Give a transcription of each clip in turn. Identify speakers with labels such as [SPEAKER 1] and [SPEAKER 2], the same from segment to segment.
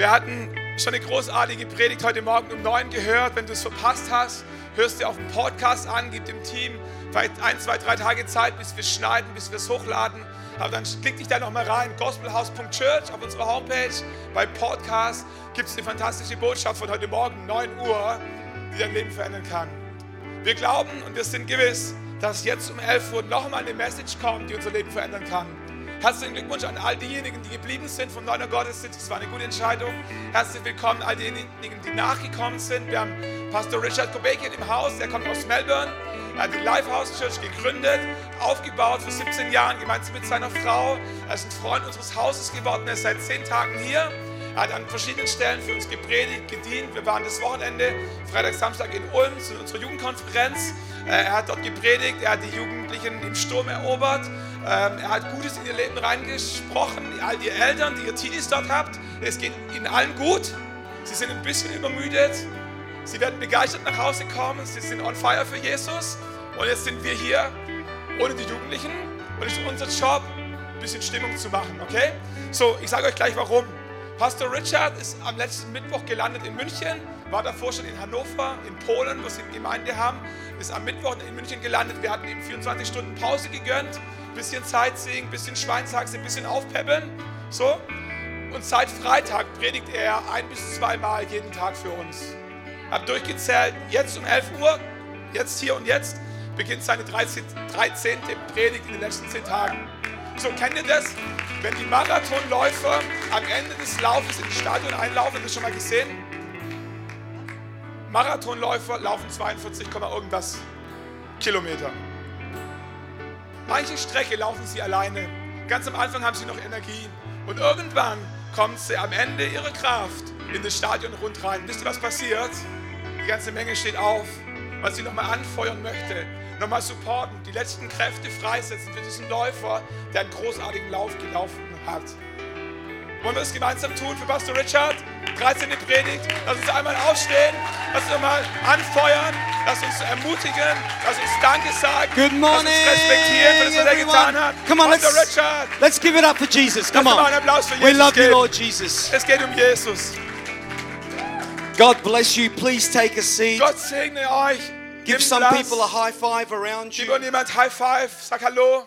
[SPEAKER 1] Wir hatten schon eine großartige Predigt heute Morgen um neun gehört. Wenn du es verpasst hast, hörst du auf den Podcast an, gib dem Team vielleicht ein, zwei, drei Tage Zeit, bis wir schneiden, bis wir es hochladen. Aber dann klick dich da nochmal rein, gospelhouse.church auf unserer Homepage. Bei Podcast gibt es eine fantastische Botschaft von heute Morgen, 9 Uhr, die dein Leben verändern kann. Wir glauben und wir sind gewiss, dass jetzt um 11 Uhr nochmal eine Message kommt, die unser Leben verändern kann. Herzlichen Glückwunsch an all diejenigen, die geblieben sind vom 9 Uhr Gottesdienst. Das war eine gute Entscheidung. Herzlich willkommen all diejenigen, die nachgekommen sind. Wir haben Pastor Richard Kobekian im Haus, der kommt aus Melbourne. Er hat die Lifehouse Church gegründet, aufgebaut vor 17 Jahren gemeinsam mit seiner Frau. Er ist ein Freund unseres Hauses geworden, er ist seit 10 Tagen hier. Er hat an verschiedenen Stellen für uns gepredigt, gedient. Wir waren das Wochenende, Freitag, Samstag in Ulm zu unserer Jugendkonferenz. Äh, er hat dort gepredigt, er hat die Jugendlichen im Sturm erobert. Ähm, er hat Gutes in ihr Leben reingesprochen. All die Eltern, die ihr Teenies dort habt, es geht ihnen allen gut. Sie sind ein bisschen übermüdet. Sie werden begeistert nach Hause kommen. Sie sind on fire für Jesus. Und jetzt sind wir hier ohne die Jugendlichen. Und es ist unser Job, ein bisschen Stimmung zu machen, okay? So, ich sage euch gleich warum. Pastor Richard ist am letzten Mittwoch gelandet in München, war davor schon in Hannover, in Polen, wo sie eine Gemeinde haben, ist am Mittwoch in München gelandet. Wir hatten ihm 24 Stunden Pause gegönnt, bisschen Sightseeing, bisschen Schweinshaxe, ein bisschen aufpeppeln, so. Und seit Freitag predigt er ein bis zweimal jeden Tag für uns. Hab durchgezählt, jetzt um 11 Uhr, jetzt hier und jetzt, beginnt seine 13. 13. Predigt in den letzten 10 Tagen. So, kennt ihr das? Wenn die Marathonläufer am Ende des Laufes ins Stadion einlaufen, habt ihr schon mal gesehen? Marathonläufer laufen 42, irgendwas Kilometer. Manche Strecke laufen sie alleine. Ganz am Anfang haben sie noch Energie. Und irgendwann kommt sie am Ende ihrer Kraft in das Stadion rund rein. Wisst ihr, was passiert? Die ganze Menge steht auf, weil sie nochmal anfeuern möchte nochmal supporten, die letzten Kräfte freisetzen für diesen Läufer, der einen großartigen Lauf gelaufen hat. Wollen wir das gemeinsam tun für Pastor Richard? 13. Predigt. Lass uns einmal aufstehen. Lass uns einmal anfeuern. Lass uns ermutigen. Lass uns Danke sagen.
[SPEAKER 2] Good morning.
[SPEAKER 1] Lass uns respektieren für das, was er getan hat.
[SPEAKER 2] Come on,
[SPEAKER 1] Pastor
[SPEAKER 2] let's,
[SPEAKER 1] Richard.
[SPEAKER 2] let's give it up for Jesus. Come on.
[SPEAKER 1] für
[SPEAKER 2] We
[SPEAKER 1] Jesus
[SPEAKER 2] love you,
[SPEAKER 1] geben.
[SPEAKER 2] Lord Jesus.
[SPEAKER 1] Es geht um Jesus.
[SPEAKER 2] God bless you. Please take a seat.
[SPEAKER 1] Gott segne euch.
[SPEAKER 2] Give some people a high five around
[SPEAKER 1] Gib
[SPEAKER 2] you.
[SPEAKER 1] uns jemand High Five. Sag Hallo.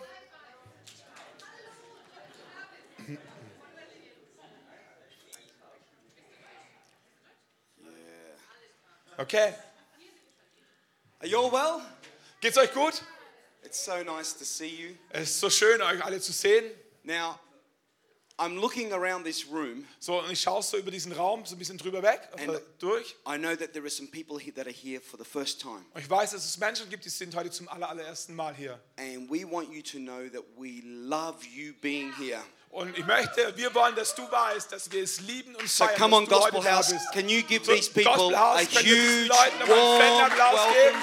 [SPEAKER 1] Okay.
[SPEAKER 2] Are you all well?
[SPEAKER 1] Geht's euch gut?
[SPEAKER 2] It's so nice to see you.
[SPEAKER 1] Es ist so schön, euch alle zu sehen.
[SPEAKER 2] Now, I'm looking around this room.
[SPEAKER 1] So, und ich schaue so über diesen Raum so ein bisschen drüber weg, äh, durch.
[SPEAKER 2] I know that there are some people here that are here for the first time.
[SPEAKER 1] Und ich weiß, dass es Menschen gibt, die sind heute zum aller, allerersten Mal hier.
[SPEAKER 2] And we want you to know that we love you being here.
[SPEAKER 1] Und ich möchte, wir wollen, dass du weißt, dass wir es lieben und
[SPEAKER 2] So
[SPEAKER 1] feiern,
[SPEAKER 2] come on, Gospel House. Can you give
[SPEAKER 1] So,
[SPEAKER 2] these people a huge,
[SPEAKER 1] Leuten
[SPEAKER 2] warm welcome?
[SPEAKER 1] geben?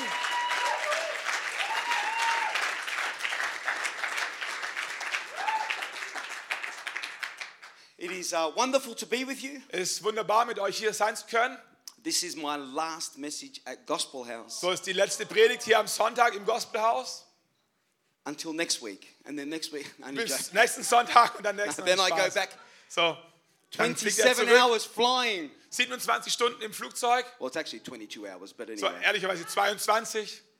[SPEAKER 2] It is uh, wonderful to be with you.
[SPEAKER 1] Es ist wunderbar, mit euch hier sein zu können.
[SPEAKER 2] This is my last message at Gospel House
[SPEAKER 1] So ist die letzte Predigt hier am Sonntag im Gospelhaus.
[SPEAKER 2] until next week. And then next week, I need
[SPEAKER 1] Bis nächsten Sonntag und dann nächsten
[SPEAKER 2] Then I go back
[SPEAKER 1] So, dann fliegt er
[SPEAKER 2] 27
[SPEAKER 1] zurück.
[SPEAKER 2] hours flying.
[SPEAKER 1] 27 Stunden im Flugzeug.
[SPEAKER 2] Well, it's actually 22 hours, but
[SPEAKER 1] So,
[SPEAKER 2] anyway,
[SPEAKER 1] ehrlicherweise 22,
[SPEAKER 2] to Australia,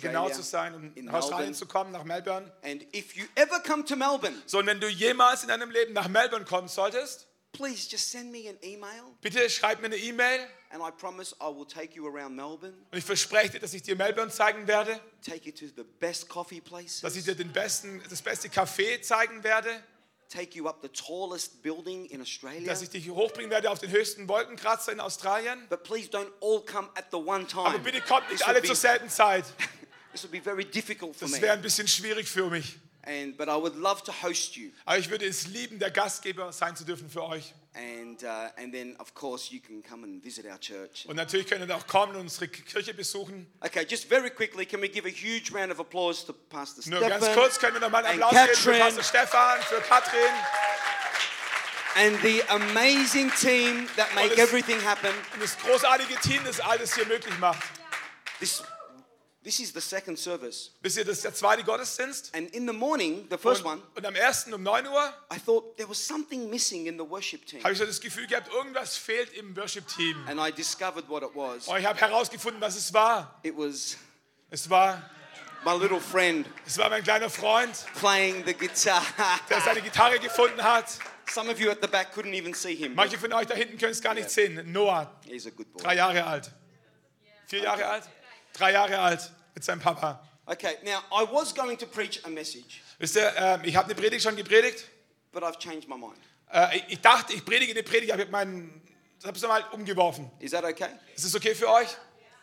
[SPEAKER 1] genau zu sein, um
[SPEAKER 2] in
[SPEAKER 1] nach Australien zu kommen, nach Melbourne.
[SPEAKER 2] And if you ever come to Melbourne,
[SPEAKER 1] So, und wenn du jemals in deinem Leben nach Melbourne kommen solltest,
[SPEAKER 2] please just send me an email,
[SPEAKER 1] bitte schreib mir eine E-Mail.
[SPEAKER 2] And I promise I will take you around Melbourne,
[SPEAKER 1] und ich verspreche dir, dass ich dir Melbourne zeigen werde,
[SPEAKER 2] take you to the best coffee places,
[SPEAKER 1] dass ich dir den besten, das beste Café zeigen werde,
[SPEAKER 2] take you up the tallest building in Australia.
[SPEAKER 1] dass ich dich hochbringen werde auf den höchsten Wolkenkratzer in Australien.
[SPEAKER 2] But please don't all come at the one time.
[SPEAKER 1] Aber bitte kommt nicht alle zur selben Zeit.
[SPEAKER 2] This would be very difficult for
[SPEAKER 1] Das wäre ein bisschen schwierig für mich.
[SPEAKER 2] And but I would love to host you.
[SPEAKER 1] Aber ich würde es lieben, der Gastgeber sein zu dürfen für euch.
[SPEAKER 2] And uh, and then of course you can come and visit our church.
[SPEAKER 1] Und natürlich könnt ihr auch kommen und unsere Kirche besuchen.
[SPEAKER 2] Okay, just very quickly, can we give a huge round of applause to Pastor
[SPEAKER 1] Nur
[SPEAKER 2] Stefan
[SPEAKER 1] ganz kurz können wir nochmal einen
[SPEAKER 2] and
[SPEAKER 1] Applaus geben für Pastor Stefan, für Katrin
[SPEAKER 2] and the amazing team that make
[SPEAKER 1] das-
[SPEAKER 2] everything happen.
[SPEAKER 1] und das großartige Team, das alles hier möglich macht.
[SPEAKER 2] This This is the second service.
[SPEAKER 1] Wisst ihr, das ist der zweite Gottesdienst.
[SPEAKER 2] And in the morning, the first
[SPEAKER 1] Und,
[SPEAKER 2] one,
[SPEAKER 1] und am ersten um 9 Uhr
[SPEAKER 2] I thought there was something missing in the worship team.
[SPEAKER 1] habe ich so das Gefühl gehabt, irgendwas fehlt im Worship-Team.
[SPEAKER 2] And I discovered what it was.
[SPEAKER 1] Und ich habe herausgefunden, was es war.
[SPEAKER 2] It was
[SPEAKER 1] Es war,
[SPEAKER 2] my little friend
[SPEAKER 1] es war mein kleiner Freund,
[SPEAKER 2] playing the guitar.
[SPEAKER 1] der seine Gitarre gefunden hat.
[SPEAKER 2] Some of you at the back couldn't even see him.
[SPEAKER 1] Manche von euch da hinten können es gar nicht sehen. Noah,
[SPEAKER 2] He's a good boy.
[SPEAKER 1] drei Jahre alt. Vier Jahre alt? Drei Jahre alt mit seinem Papa.
[SPEAKER 2] Okay, now I was going to preach a message,
[SPEAKER 1] Wisst ihr, ähm, ich habe eine Predigt schon gepredigt.
[SPEAKER 2] but I've changed my mind.
[SPEAKER 1] Äh, ich- ich dachte, ich predige eine Predigt, aber ich habe meinen, habe es mal umgeworfen.
[SPEAKER 2] Is that okay?
[SPEAKER 1] Ist es okay für euch?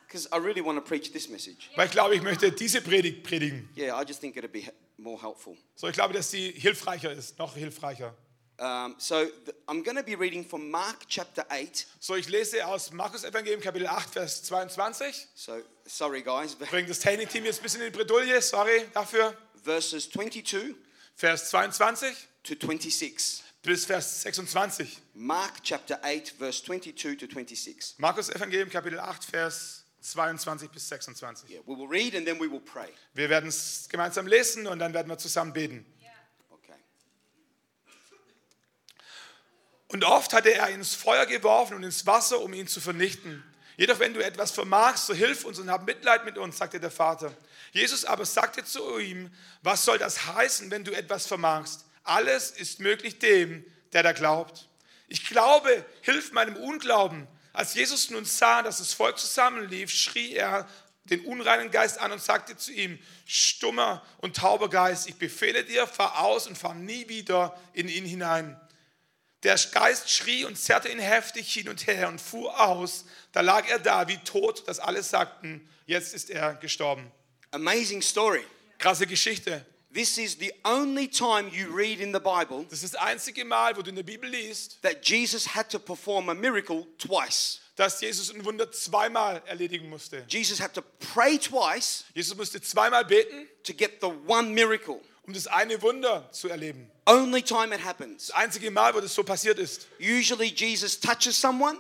[SPEAKER 2] Because I really want to preach this message.
[SPEAKER 1] Weil ich glaube, ich möchte diese Predigt predigen.
[SPEAKER 2] Yeah, I just think it'd be he- more helpful.
[SPEAKER 1] So, ich glaube, dass sie hilfreicher ist, noch hilfreicher.
[SPEAKER 2] Um, so th- I'm going to be reading from Mark chapter 8.
[SPEAKER 1] So, ich lese aus Markus Evangelium Kapitel 8, Vers 22.
[SPEAKER 2] So sorry, guys,
[SPEAKER 1] Bringt das Technikteam jetzt ein bisschen in die Bredouille, sorry dafür.
[SPEAKER 2] verses 22
[SPEAKER 1] Vers 22
[SPEAKER 2] to 26.
[SPEAKER 1] bis Vers 26.
[SPEAKER 2] Mark chapter 8, verse 22 to 26.
[SPEAKER 1] Markus Evangelium Kapitel 8, Vers 22 bis 26.
[SPEAKER 2] Yeah, we will read and then we will pray.
[SPEAKER 1] Wir werden es gemeinsam lesen und dann werden wir zusammen beten.
[SPEAKER 2] Okay.
[SPEAKER 1] Und oft hatte er ins Feuer geworfen und ins Wasser, um ihn zu vernichten. Jedoch wenn du etwas vermagst, so hilf uns und hab Mitleid mit uns, sagte der Vater. Jesus aber sagte zu ihm, was soll das heißen, wenn du etwas vermagst? Alles ist möglich dem, der da glaubt. Ich glaube, hilf meinem Unglauben. Als Jesus nun sah, dass das Volk zusammenlief, schrie er den unreinen Geist an und sagte zu ihm, stummer und tauber Geist, ich befehle dir, fahr aus und fahr nie wieder in ihn hinein. Der Geist schrie und zerrte ihn heftig hin und her und fuhr aus. Da lag er da wie tot, dass alle sagten, jetzt ist er gestorben.
[SPEAKER 2] Amazing story.
[SPEAKER 1] Krasse Geschichte.
[SPEAKER 2] This is the only time you read in the Bible
[SPEAKER 1] Das ist das einzige Mal, wo du in der Bibel liest,
[SPEAKER 2] that Jesus had to perform a miracle twice.
[SPEAKER 1] dass Jesus ein Wunder zweimal erledigen musste.
[SPEAKER 2] Jesus had to pray twice
[SPEAKER 1] Jesus musste zweimal beten,
[SPEAKER 2] to get the one miracle.
[SPEAKER 1] Um das eine Wunder zu erleben.
[SPEAKER 2] Only time it happens.
[SPEAKER 1] Das einzige Mal, wo das so passiert ist.
[SPEAKER 2] Usually, Jesus touches someone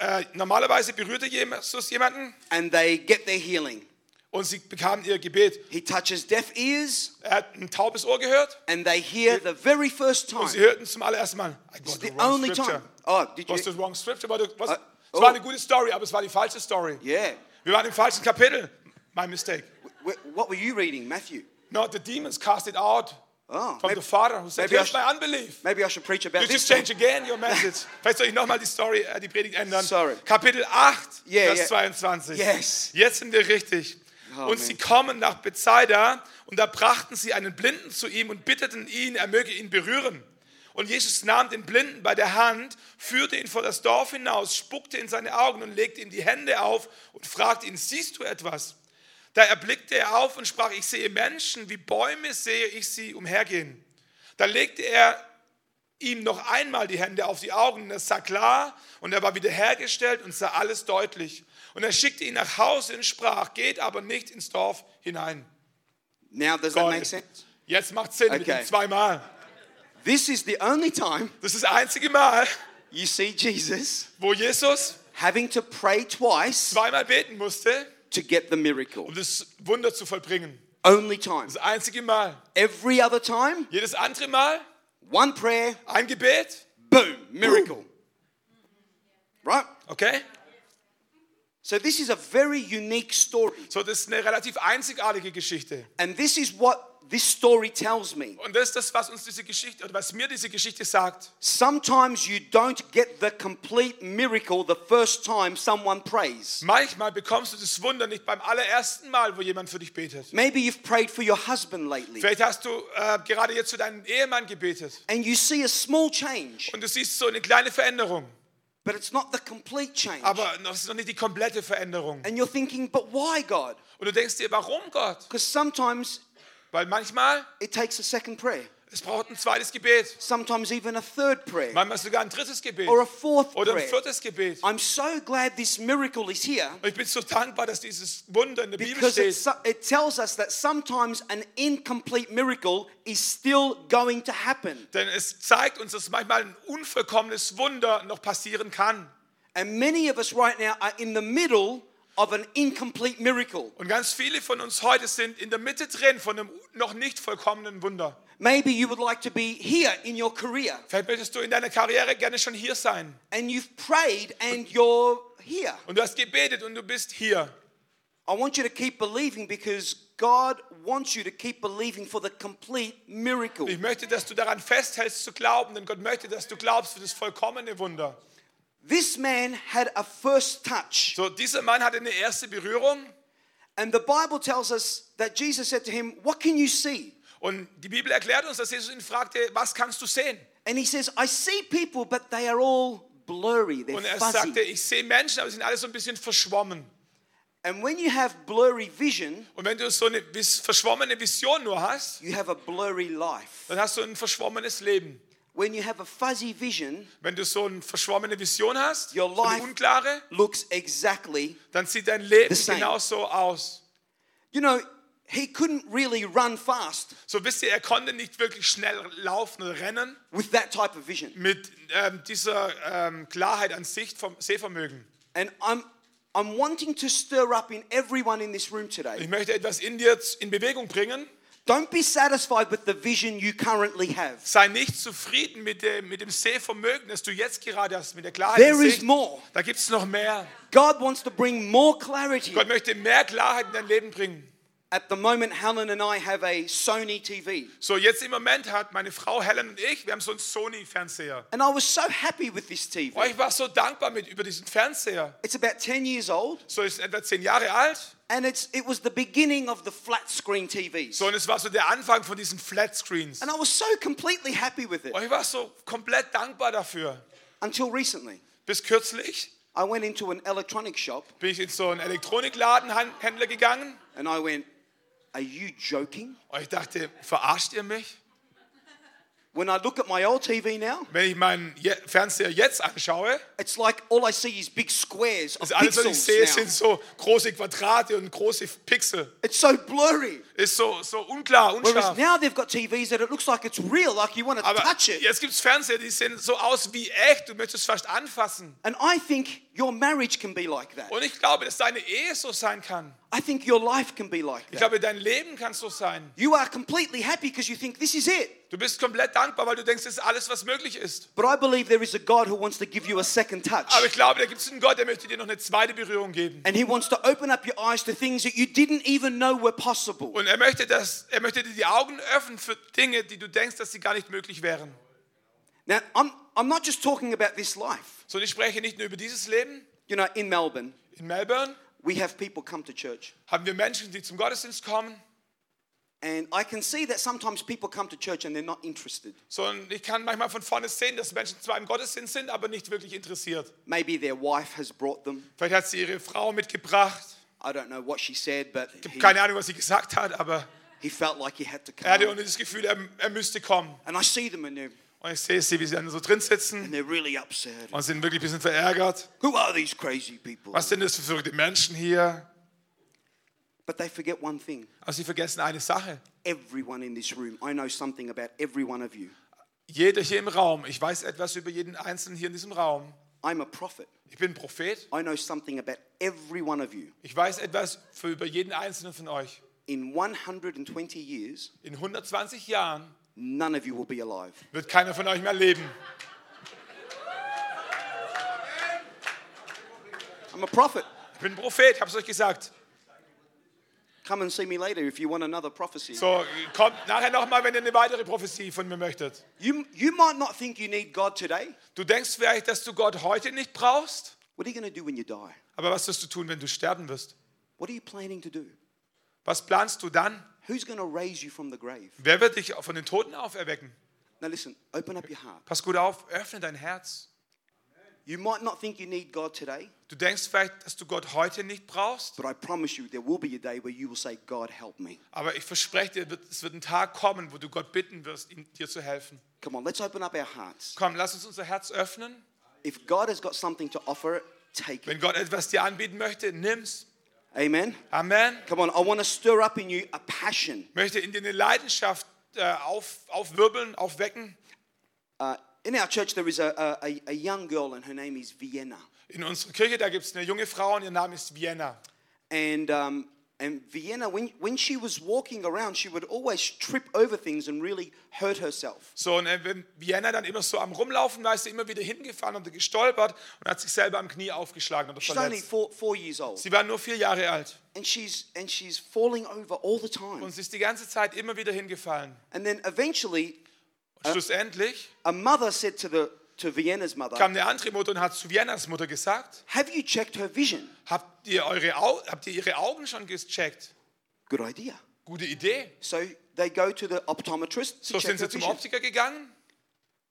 [SPEAKER 1] äh, Normalerweise berührte Jesus jemanden
[SPEAKER 2] and they get their healing.
[SPEAKER 1] und sie bekamen ihr Gebet.
[SPEAKER 2] He touches deaf ears
[SPEAKER 1] Er hat ein taubes Ohr gehört
[SPEAKER 2] and they hear the very first
[SPEAKER 1] und sie
[SPEAKER 2] time.
[SPEAKER 1] hörten zum allerersten Mal. I got
[SPEAKER 2] the
[SPEAKER 1] the
[SPEAKER 2] only
[SPEAKER 1] scripture.
[SPEAKER 2] time. Oh, did
[SPEAKER 1] Was
[SPEAKER 2] you?
[SPEAKER 1] the wrong scripture? Was, es
[SPEAKER 2] oh.
[SPEAKER 1] war eine gute Story, aber es war die falsche Story.
[SPEAKER 2] Yeah.
[SPEAKER 1] Wir waren im falschen Kapitel. My mistake.
[SPEAKER 2] Wh- What were you reading, Matthew?
[SPEAKER 1] No, the demons cast it out
[SPEAKER 2] Oh,
[SPEAKER 1] from
[SPEAKER 2] maybe,
[SPEAKER 1] the father who said, here's my unbelief.
[SPEAKER 2] maybe I should preach about
[SPEAKER 1] You
[SPEAKER 2] this.
[SPEAKER 1] just
[SPEAKER 2] one.
[SPEAKER 1] change again your message. Vielleicht soll ich nochmal die Story, äh, die Predigt ändern.
[SPEAKER 2] Sorry.
[SPEAKER 1] Kapitel 8,
[SPEAKER 2] Yeah,
[SPEAKER 1] Vers
[SPEAKER 2] yeah.
[SPEAKER 1] 22.
[SPEAKER 2] Yes.
[SPEAKER 1] Jetzt sind wir richtig.
[SPEAKER 2] Oh,
[SPEAKER 1] und
[SPEAKER 2] man.
[SPEAKER 1] sie kommen nach Bethsaida und da brachten sie einen Blinden zu ihm und bitteten ihn, er möge ihn berühren. Und Jesus nahm den Blinden bei der Hand, führte ihn vor das Dorf hinaus, spuckte in seine Augen und legte ihm die Hände auf und fragte ihn, siehst du etwas? Da erblickte er auf und sprach, ich sehe Menschen, wie Bäume sehe ich sie umhergehen. Da legte er ihm noch einmal die Hände auf die Augen und er sah klar und er war wiederhergestellt und sah alles deutlich. Und er schickte ihn nach Hause und sprach, geht aber nicht ins Dorf hinein.
[SPEAKER 2] Now, does that make sense?
[SPEAKER 1] Jetzt macht Sinn
[SPEAKER 2] Okay.
[SPEAKER 1] zweimal.
[SPEAKER 2] This is the only time
[SPEAKER 1] Das ist das einzige Mal,
[SPEAKER 2] you see Jesus
[SPEAKER 1] wo Jesus
[SPEAKER 2] having to pray twice
[SPEAKER 1] zweimal beten musste,
[SPEAKER 2] to get the miracle.
[SPEAKER 1] um das Wunder zu vollbringen.
[SPEAKER 2] Only time.
[SPEAKER 1] Das einzige Mal.
[SPEAKER 2] Every other time,
[SPEAKER 1] Jedes andere Mal
[SPEAKER 2] one prayer,
[SPEAKER 1] ein Gebet,
[SPEAKER 2] boom, miracle. Right?
[SPEAKER 1] okay?
[SPEAKER 2] So, this is a very unique story.
[SPEAKER 1] So, das ist eine relativ einzigartige Geschichte.
[SPEAKER 2] And this is what this story tells me.
[SPEAKER 1] Und das ist das, was uns diese Geschichte, oder was mir diese Geschichte sagt.
[SPEAKER 2] Sometimes you don't get the complete miracle the first time someone prays.
[SPEAKER 1] Manchmal bekommst du das Wunder nicht beim allerersten Mal, wo jemand für dich betet.
[SPEAKER 2] Maybe you've prayed for your husband lately
[SPEAKER 1] Vielleicht hast du äh, gerade jetzt für deinen Ehemann gebetet
[SPEAKER 2] and you see a small change,
[SPEAKER 1] und du siehst so eine kleine Veränderung,
[SPEAKER 2] but it's not the complete change.
[SPEAKER 1] aber das ist noch nicht die komplette Veränderung.
[SPEAKER 2] And you're thinking, but why, God?
[SPEAKER 1] Und du denkst dir, warum Gott?
[SPEAKER 2] Because sometimes
[SPEAKER 1] Weil manchmal,
[SPEAKER 2] it takes a second prayer,
[SPEAKER 1] es braucht ein zweites Gebet,
[SPEAKER 2] sometimes even a third prayer,
[SPEAKER 1] manchmal sogar ein drittes Gebet
[SPEAKER 2] or a fourth
[SPEAKER 1] oder ein viertes Gebet.
[SPEAKER 2] I'm so glad this miracle is here
[SPEAKER 1] Und ich bin so dankbar, dass dieses Wunder in der Bibel steht.
[SPEAKER 2] it tells us that sometimes an incomplete miracle is still going to happen.
[SPEAKER 1] Denn es zeigt uns, dass manchmal ein unvollkommenes Wunder noch passieren kann.
[SPEAKER 2] And many of us right now are in the middle of an incomplete miracle.
[SPEAKER 1] Und ganz viele von uns heute sind in der Mitte drin von einem noch nicht vollkommenen Wunder.
[SPEAKER 2] Maybe you would like to be here in your career
[SPEAKER 1] Vielleicht möchtest du in deiner Karriere gerne schon hier sein.
[SPEAKER 2] and you've prayed and you're here.
[SPEAKER 1] Und du hast gebetet und du bist hier.
[SPEAKER 2] I want you to keep believing because God wants you to keep believing for the complete miracle.
[SPEAKER 1] Ich möchte, dass du daran festhältst zu glauben, denn Gott möchte, dass du glaubst für das vollkommene Wunder.
[SPEAKER 2] This man had a first touch.
[SPEAKER 1] So, dieser Mann hatte eine erste Berührung
[SPEAKER 2] And the Bible tells us that Jesus said to him, What can you see?
[SPEAKER 1] und die Bibel erklärt uns, dass Jesus ihn fragte, was kannst du sehen?
[SPEAKER 2] And he says, I see people, but they are all blurry. They're
[SPEAKER 1] Und er
[SPEAKER 2] fuzzy.
[SPEAKER 1] sagte, ich sehe Menschen, aber sie sind alle so ein bisschen verschwommen.
[SPEAKER 2] And when you have blurry vision,
[SPEAKER 1] Und wenn du so eine vis- verschwommene Vision nur hast,
[SPEAKER 2] you have a blurry life.
[SPEAKER 1] dann hast du ein verschwommenes Leben.
[SPEAKER 2] When you have a fuzzy vision,
[SPEAKER 1] Wenn du so eine verschwommene Vision hast,
[SPEAKER 2] Your
[SPEAKER 1] so
[SPEAKER 2] life-
[SPEAKER 1] unklare,
[SPEAKER 2] looks exactly,
[SPEAKER 1] dann sieht dein Leben genauso aus.
[SPEAKER 2] you know, he couldn't really run fast
[SPEAKER 1] So wisst ihr, er konnte nicht wirklich schnell laufen oder rennen
[SPEAKER 2] with that type of vision.
[SPEAKER 1] mit ähm, dieser ähm, Klarheit an Sicht vom Sehvermögen.
[SPEAKER 2] And I'm, I'm wanting to stir up in everyone in this room today.
[SPEAKER 1] Ich möchte etwas in dir in Bewegung bringen.
[SPEAKER 2] Don't be satisfied with the vision you currently have.
[SPEAKER 1] Sei nicht zufrieden mit dem, mit dem Sehvermögen, das du jetzt gerade hast, mit der Klarheit
[SPEAKER 2] There is more.
[SPEAKER 1] Da gibt es noch mehr.
[SPEAKER 2] God wants to bring more clarity.
[SPEAKER 1] Gott möchte mehr Klarheit in dein Leben bringen.
[SPEAKER 2] At the moment, Helen and I have a Sony TV.
[SPEAKER 1] So, jetzt im Moment hat meine Frau Helen und ich, wir haben so einen Sony-Fernseher.
[SPEAKER 2] And I was so happy with this TV.
[SPEAKER 1] Oh, ich war so dankbar mit über diesen Fernseher.
[SPEAKER 2] It's about 10 years old,
[SPEAKER 1] So ist etwa zehn Jahre alt.
[SPEAKER 2] And it's, it was the beginning of the flat screen TVs.
[SPEAKER 1] So, und es war so der Anfang von diesen Flatscreens.
[SPEAKER 2] And I was so completely happy with it
[SPEAKER 1] Und ich war so komplett dankbar dafür.
[SPEAKER 2] until recently.
[SPEAKER 1] Bis kürzlich
[SPEAKER 2] I went into an electronic shop
[SPEAKER 1] bin ich in so einen Elektronikladenhändler gegangen.
[SPEAKER 2] and I went, Are you joking?
[SPEAKER 1] Und ich dachte, verarscht ihr mich?
[SPEAKER 2] When I look at my old TV now,
[SPEAKER 1] Wenn ich meinen Je- Fernseher jetzt anschaue,
[SPEAKER 2] it's like all I see is big squares of
[SPEAKER 1] ist alles, was ich sehe,
[SPEAKER 2] now.
[SPEAKER 1] sind so große Quadrate und große Pixel.
[SPEAKER 2] It's so blurry.
[SPEAKER 1] Ist so, so unklar,
[SPEAKER 2] Whereas
[SPEAKER 1] unscharf.
[SPEAKER 2] now they've got TVs that it looks like it's real, like you want to
[SPEAKER 1] Aber
[SPEAKER 2] touch it.
[SPEAKER 1] jetzt gibt es Fernseher, die sehen so aus wie echt. Du möchtest fast anfassen.
[SPEAKER 2] And I think your marriage can be like that.
[SPEAKER 1] Und ich glaube, dass deine Ehe so sein kann.
[SPEAKER 2] I think your life can be like
[SPEAKER 1] Ich
[SPEAKER 2] that.
[SPEAKER 1] glaube, dein Leben kann so sein.
[SPEAKER 2] You are completely happy because you think this is it.
[SPEAKER 1] Du bist komplett dankbar, weil du denkst, das ist alles, was möglich ist.
[SPEAKER 2] But I believe there is a God who wants to give you a second touch.
[SPEAKER 1] Aber ich glaube, da gibt es einen Gott, der möchte dir noch eine zweite Berührung geben.
[SPEAKER 2] And he wants to open up your eyes to things that you didn't even know were possible.
[SPEAKER 1] Und er möchte, dass, er möchte dir die Augen öffnen für Dinge, die du denkst, dass sie gar nicht möglich wären.
[SPEAKER 2] Now, I'm, I'm not just talking about this life.
[SPEAKER 1] So, ich spreche nicht nur über dieses Leben.
[SPEAKER 2] You know, in Melbourne,
[SPEAKER 1] In Melbourne
[SPEAKER 2] we have people come to church.
[SPEAKER 1] haben wir Menschen, die zum Gottesdienst kommen.
[SPEAKER 2] And I can see that sometimes people come to church and they're not interested.
[SPEAKER 1] So, ich kann manchmal von vorne sehen, dass Menschen zwar im Gottesdienst sind, aber nicht wirklich interessiert.
[SPEAKER 2] Maybe their wife has brought them.
[SPEAKER 1] Vielleicht hat sie ihre Frau mitgebracht.
[SPEAKER 2] I don't know what she said, but
[SPEAKER 1] Ich habe keine Ahnung, was sie gesagt hat, aber
[SPEAKER 2] he felt like he had to
[SPEAKER 1] er hatte
[SPEAKER 2] come.
[SPEAKER 1] das Gefühl, er, er müsste kommen.
[SPEAKER 2] And I see them and they're,
[SPEAKER 1] Und ich sehe sie, wie sie dann so drin sitzen
[SPEAKER 2] and they're really upset.
[SPEAKER 1] und sind wirklich ein bisschen verärgert.
[SPEAKER 2] Who are these crazy people?
[SPEAKER 1] Was sind das für verrückte Menschen hier?
[SPEAKER 2] But they forget one thing.
[SPEAKER 1] Aber sie vergessen eine Sache.
[SPEAKER 2] Everyone in this room, I know something about every one of you.
[SPEAKER 1] Jeder hier im Raum, ich weiß etwas über jeden Einzelnen hier in diesem Raum.
[SPEAKER 2] I'm a prophet.
[SPEAKER 1] Ich bin Prophet.
[SPEAKER 2] I know something about every one of you.
[SPEAKER 1] Ich weiß etwas für über jeden Einzelnen von euch.
[SPEAKER 2] In 120 years,
[SPEAKER 1] In 120 Jahren
[SPEAKER 2] none of you will be alive.
[SPEAKER 1] wird keiner von euch mehr leben.
[SPEAKER 2] I'm a prophet.
[SPEAKER 1] Ich bin Prophet, ich habe es euch gesagt.
[SPEAKER 2] Come and see me later if you want another prophecy.
[SPEAKER 1] So, kommt nachher nochmal, wenn ihr eine weitere Prophezie von mir möchtet.
[SPEAKER 2] You, you might not think you need God today.
[SPEAKER 1] Du denkst vielleicht, dass du Gott heute nicht brauchst,
[SPEAKER 2] What are you going to do when you die?
[SPEAKER 1] aber was wirst du tun, wenn du sterben wirst?
[SPEAKER 2] What are you planning to do?
[SPEAKER 1] Was planst du dann?
[SPEAKER 2] Who's going to raise you from the grave?
[SPEAKER 1] Wer wird dich von den Toten auferwecken?
[SPEAKER 2] Now, listen, open up your heart.
[SPEAKER 1] Pass gut auf, öffne dein Herz.
[SPEAKER 2] You might not think you need God today,
[SPEAKER 1] Du denkst vielleicht, dass du Gott heute nicht brauchst,
[SPEAKER 2] but I promise you there will be a day where you will say, God, help me.
[SPEAKER 1] aber ich verspreche dir, es wird ein Tag kommen, wo du Gott bitten wirst, ihm, dir zu helfen.
[SPEAKER 2] Come on, let's open up our hearts.
[SPEAKER 1] Komm, lass uns unser Herz öffnen.
[SPEAKER 2] If God has got something to offer, take it.
[SPEAKER 1] Wenn Gott etwas dir anbieten möchte, nimm's.
[SPEAKER 2] Amen.
[SPEAKER 1] Amen.
[SPEAKER 2] Come on, I want to stir up in you a passion.
[SPEAKER 1] Möchte in dir eine Leidenschaft äh, auf, aufwirbeln, aufwecken.
[SPEAKER 2] Uh, in our church, there is a, a, a- young girl, and her name is Vienna.
[SPEAKER 1] In unserer Kirche, da gibt es eine junge Frau und ihr Name ist Vienna.
[SPEAKER 2] And, um, and Vienna, when, when she was walking around, she would always trip over things and really hurt herself.
[SPEAKER 1] So, und äh, wenn Vienna dann immer so am Rumlaufen war, ist sie immer wieder hingefallen und gestolpert und hat sich selber am Knie aufgeschlagen oder
[SPEAKER 2] She's only
[SPEAKER 1] verletzt.
[SPEAKER 2] four, four years old.
[SPEAKER 1] Sie war nur vier Jahre alt
[SPEAKER 2] And she's, and she's falling over all the time.
[SPEAKER 1] und sie ist die ganze Zeit immer wieder hingefallen.
[SPEAKER 2] And then eventually,
[SPEAKER 1] schlussendlich
[SPEAKER 2] a mother said to, the, to Vienna's mother,
[SPEAKER 1] kam eine andere Mutter und hat zu Viennas Mutter gesagt,
[SPEAKER 2] Have you checked her vision?
[SPEAKER 1] habt ihr, eure Au habt ihr ihre Augen schon gecheckt?
[SPEAKER 2] Good idea.
[SPEAKER 1] Gute Idee.
[SPEAKER 2] So they go to the optometrist to
[SPEAKER 1] So
[SPEAKER 2] check
[SPEAKER 1] sind sie zum
[SPEAKER 2] vision.
[SPEAKER 1] Optiker gegangen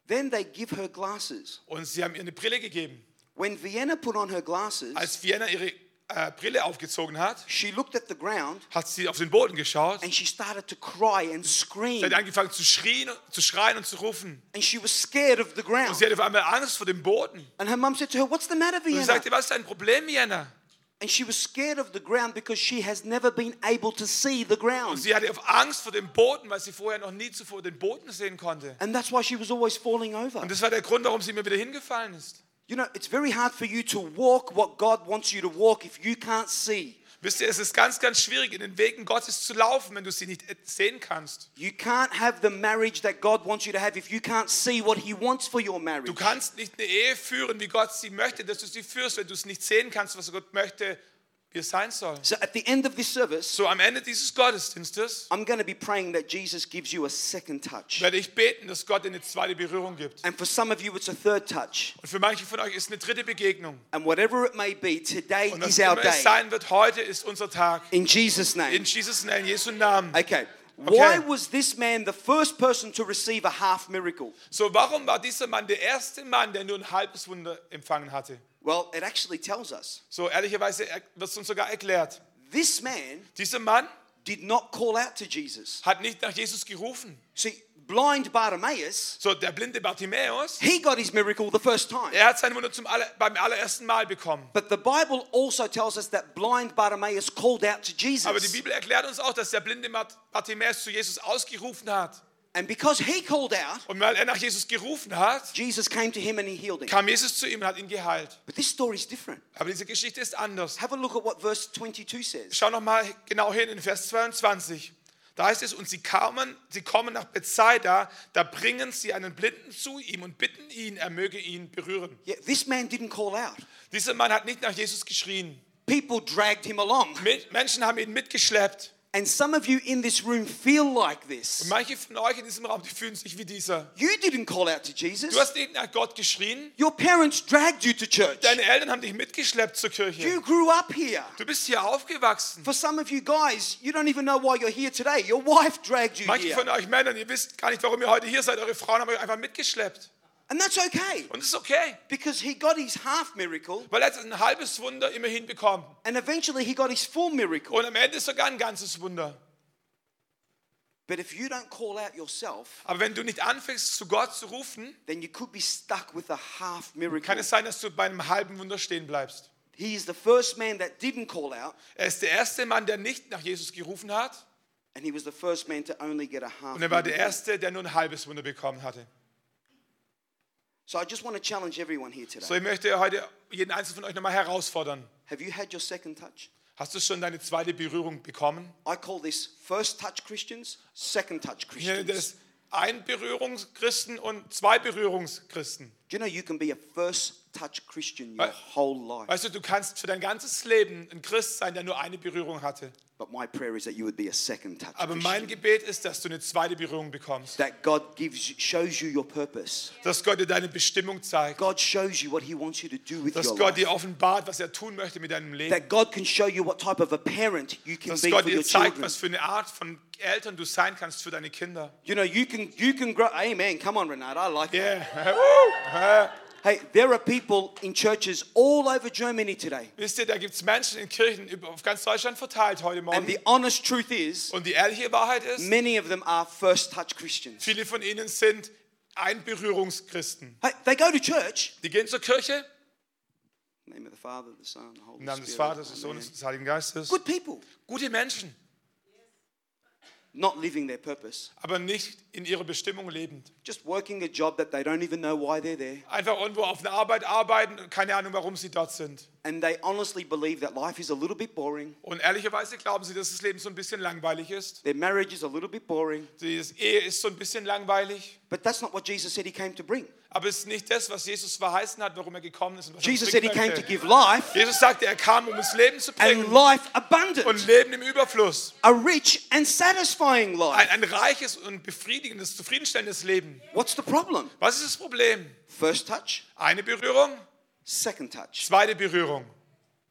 [SPEAKER 2] Then they give her glasses.
[SPEAKER 1] und sie haben ihr eine Brille gegeben.
[SPEAKER 2] When Vienna put on her glasses,
[SPEAKER 1] Als Vienna ihre äh, Brille aufgezogen hat,
[SPEAKER 2] she looked at the ground
[SPEAKER 1] hat sie auf den Boden geschaut.
[SPEAKER 2] and she started to cry and
[SPEAKER 1] Sie
[SPEAKER 2] scream.
[SPEAKER 1] hat angefangen zu, schrien, zu schreien und zu rufen.
[SPEAKER 2] And she was scared of the
[SPEAKER 1] Und
[SPEAKER 2] ground.
[SPEAKER 1] sie hatte auf einmal Angst vor dem Boden.
[SPEAKER 2] And her mum said to her, What's the matter,
[SPEAKER 1] Und sie
[SPEAKER 2] Vienna?
[SPEAKER 1] sagte, was ist dein Problem, Vienna?
[SPEAKER 2] And she was scared of the ground because she has never been able to see the
[SPEAKER 1] Und
[SPEAKER 2] ground.
[SPEAKER 1] sie hatte Angst vor dem Boden, weil sie vorher noch nie zuvor den Boden sehen konnte.
[SPEAKER 2] And that's why she was always falling over.
[SPEAKER 1] Und das war der Grund, warum sie immer wieder hingefallen ist.
[SPEAKER 2] You know, it's very hard for you to walk what God wants you to walk if you can't see.
[SPEAKER 1] Wisst ihr, es ist ganz, ganz schwierig, in den Wegen Gottes zu laufen, wenn du sie nicht sehen kannst.
[SPEAKER 2] You can't have the marriage that God wants you to have if you can't see what He wants for your
[SPEAKER 1] Du
[SPEAKER 2] marriage.
[SPEAKER 1] kannst nicht eine Ehe führen, wie Gott sie möchte, dass du sie führst, wenn du es nicht sehen kannst, was Gott möchte, wie es sein soll.
[SPEAKER 2] So at the end of this service,
[SPEAKER 1] So am Ende dieses Gottesdienstes
[SPEAKER 2] I'm going to be praying that Jesus gives you a second touch.
[SPEAKER 1] werde ich beten, dass Gott eine zweite Berührung gibt.
[SPEAKER 2] And for some of you, it's a third touch.
[SPEAKER 1] Und für manche von euch ist eine dritte Begegnung.
[SPEAKER 2] And whatever it may be, today
[SPEAKER 1] Und
[SPEAKER 2] is our
[SPEAKER 1] immer es
[SPEAKER 2] day.
[SPEAKER 1] sein wird, heute ist unser Tag.
[SPEAKER 2] In Jesus'
[SPEAKER 1] In
[SPEAKER 2] name.
[SPEAKER 1] Jesus' Namen, in Jesu Namen.
[SPEAKER 2] Okay.
[SPEAKER 1] Okay.
[SPEAKER 2] Why was this man the first person to receive a half miracle?
[SPEAKER 1] So, warum war dieser Mann der erste Mann, der nur ein halbes Wunder empfangen hatte?
[SPEAKER 2] Well, it actually tells us
[SPEAKER 1] So, ehrlicherweise er- wird es uns sogar erklärt.
[SPEAKER 2] this man
[SPEAKER 1] Dieser Mann
[SPEAKER 2] did not call out to Jesus.
[SPEAKER 1] hat nicht nach Jesus gerufen.
[SPEAKER 2] See, blind Bartimaeus,
[SPEAKER 1] So, der blinde Bartimäus,
[SPEAKER 2] he got his miracle the first time.
[SPEAKER 1] er hat sein Wunder zum aller, beim allerersten Mal bekommen.
[SPEAKER 2] But the Bible also tells us that blind Bartimaeus called out to
[SPEAKER 1] Aber die
[SPEAKER 2] Jesus.
[SPEAKER 1] Bibel erklärt uns auch, dass der blinde Bart- Bartimäus zu Jesus ausgerufen hat.
[SPEAKER 2] And because he called out,
[SPEAKER 1] Und weil er nach Jesus gerufen hat,
[SPEAKER 2] Jesus came to him and he healed him.
[SPEAKER 1] kam Jesus zu ihm und hat ihn geheilt.
[SPEAKER 2] But this story is different.
[SPEAKER 1] Aber diese Geschichte ist anders.
[SPEAKER 2] Have a look at what verse 22 says.
[SPEAKER 1] Schau noch mal genau hin in Vers 22. Da heißt es, und sie kamen, sie kommen nach Bethsaida, da bringen sie einen Blinden zu ihm und bitten ihn, er möge ihn berühren.
[SPEAKER 2] Yeah, this man didn't call out.
[SPEAKER 1] Dieser Mann hat nicht nach Jesus geschrien.
[SPEAKER 2] People dragged him along.
[SPEAKER 1] Menschen haben ihn mitgeschleppt.
[SPEAKER 2] And some of you in this room feel like this.
[SPEAKER 1] Und manche von euch in diesem Raum, die fühlen sich wie dieser.
[SPEAKER 2] You didn't call out to Jesus.
[SPEAKER 1] Du hast nicht nach Gott geschrien.
[SPEAKER 2] Your parents dragged you to church.
[SPEAKER 1] Deine Eltern haben dich mitgeschleppt zur Kirche.
[SPEAKER 2] You grew up here.
[SPEAKER 1] Du bist hier aufgewachsen.
[SPEAKER 2] For some of you guys, you don't even know why you're here today. Your wife dragged you
[SPEAKER 1] Manche
[SPEAKER 2] here.
[SPEAKER 1] von euch Männern, ihr wisst gar nicht, warum ihr heute hier seid. Eure Frauen haben euch einfach mitgeschleppt.
[SPEAKER 2] And that's okay
[SPEAKER 1] Und das ist okay,
[SPEAKER 2] because he got his half miracle
[SPEAKER 1] weil er hat ein halbes Wunder immerhin bekommen.
[SPEAKER 2] and eventually he got his full miracle.
[SPEAKER 1] Und am Ende sogar ein ganzes Wunder.
[SPEAKER 2] But if you don't call out yourself,
[SPEAKER 1] Aber wenn du nicht anfängst, zu Gott zu rufen,
[SPEAKER 2] then you could be stuck with a half miracle.
[SPEAKER 1] kann es sein, dass du bei einem halben Wunder stehen bleibst.
[SPEAKER 2] He is the first man that didn't call out,
[SPEAKER 1] Er ist der erste Mann, der nicht nach Jesus gerufen hat.
[SPEAKER 2] and he was the first man to only get a half.
[SPEAKER 1] Und er war der erste, der nur ein halbes Wunder bekommen hatte.
[SPEAKER 2] So I just want to challenge everyone here today.
[SPEAKER 1] So, ich möchte heute jeden einzelnen von euch nochmal herausfordern.
[SPEAKER 2] Have you had your second touch?
[SPEAKER 1] Hast du schon deine zweite Berührung bekommen?
[SPEAKER 2] I call this first touch Christians, second touch
[SPEAKER 1] Ich nenne
[SPEAKER 2] Christians.
[SPEAKER 1] das ein Berührungschristen und zwei Berührungschristen.
[SPEAKER 2] Do you know you can be a first touch Christian your whole life?
[SPEAKER 1] Weißt du, du kannst für dein ganzes Leben ein Christ sein, der nur eine Berührung hatte.
[SPEAKER 2] But my prayer is that you would be a second touch
[SPEAKER 1] Aber mein Gebet ist, dass du eine zweite Berührung bekommst.
[SPEAKER 2] That God gives shows you your purpose.
[SPEAKER 1] Dass Gott dir deine Bestimmung zeigt.
[SPEAKER 2] God shows you what He wants you to do with
[SPEAKER 1] Dass
[SPEAKER 2] your
[SPEAKER 1] Gott
[SPEAKER 2] life.
[SPEAKER 1] dir offenbart, was er tun möchte mit deinem Leben.
[SPEAKER 2] That God can show you what type of a parent you can
[SPEAKER 1] Dass
[SPEAKER 2] be
[SPEAKER 1] Gott
[SPEAKER 2] for
[SPEAKER 1] dir
[SPEAKER 2] your
[SPEAKER 1] zeigt,
[SPEAKER 2] children.
[SPEAKER 1] was für eine Art von Eltern du sein kannst für deine Kinder.
[SPEAKER 2] You know, you can you can grow. Amen. Come on, Renata. I like that.
[SPEAKER 1] Yeah. Woo.
[SPEAKER 2] Hey, there are people in churches all over Germany today,
[SPEAKER 1] Wisst ihr, da gibt es Menschen in Kirchen auf ganz Deutschland verteilt heute
[SPEAKER 2] and
[SPEAKER 1] Morgen.
[SPEAKER 2] the honest truth is,
[SPEAKER 1] Und die ehrliche Wahrheit ist,
[SPEAKER 2] many of them are first touch Christians.
[SPEAKER 1] viele von ihnen sind Einberührungschristen.
[SPEAKER 2] Hey, they go to church.
[SPEAKER 1] Die gehen zur Kirche
[SPEAKER 2] In the name of the Father, the Son, the Holy
[SPEAKER 1] im Namen des. Vaters, des. Sohnes und des Heiligen Geistes.
[SPEAKER 2] Good people.
[SPEAKER 1] Gute Menschen.
[SPEAKER 2] Not living their purpose,
[SPEAKER 1] aber nicht in ihrer Bestimmung lebend.
[SPEAKER 2] just working a job that they don't even know why they're there.
[SPEAKER 1] Einfach irgendwo auf einer Arbeit arbeiten und keine Ahnung, warum sie dort sind.
[SPEAKER 2] And they honestly believe that life is a little bit boring,
[SPEAKER 1] Und ehrlicherweise glauben sie, dass das Leben so ein bisschen langweilig ist.
[SPEAKER 2] their marriage is a little bit boring.
[SPEAKER 1] Die Ehe ist so ein bisschen langweilig.
[SPEAKER 2] But that's not what Jesus said he came to bring.
[SPEAKER 1] Aber es ist nicht das, was Jesus verheißen hat, warum er gekommen ist. Und er
[SPEAKER 2] Jesus said he came to give life
[SPEAKER 1] Jesus sagte, er kam, um das Leben zu bringen.
[SPEAKER 2] and life
[SPEAKER 1] Und
[SPEAKER 2] abundant,
[SPEAKER 1] Leben im Überfluss.
[SPEAKER 2] a rich and satisfying
[SPEAKER 1] Ein,
[SPEAKER 2] life.
[SPEAKER 1] ein reiches und befriedigendes, zufriedenstellendes Leben.
[SPEAKER 2] What's the problem?
[SPEAKER 1] Was ist das Problem?
[SPEAKER 2] First touch,
[SPEAKER 1] Eine Berührung,
[SPEAKER 2] second touch.
[SPEAKER 1] zweite Berührung.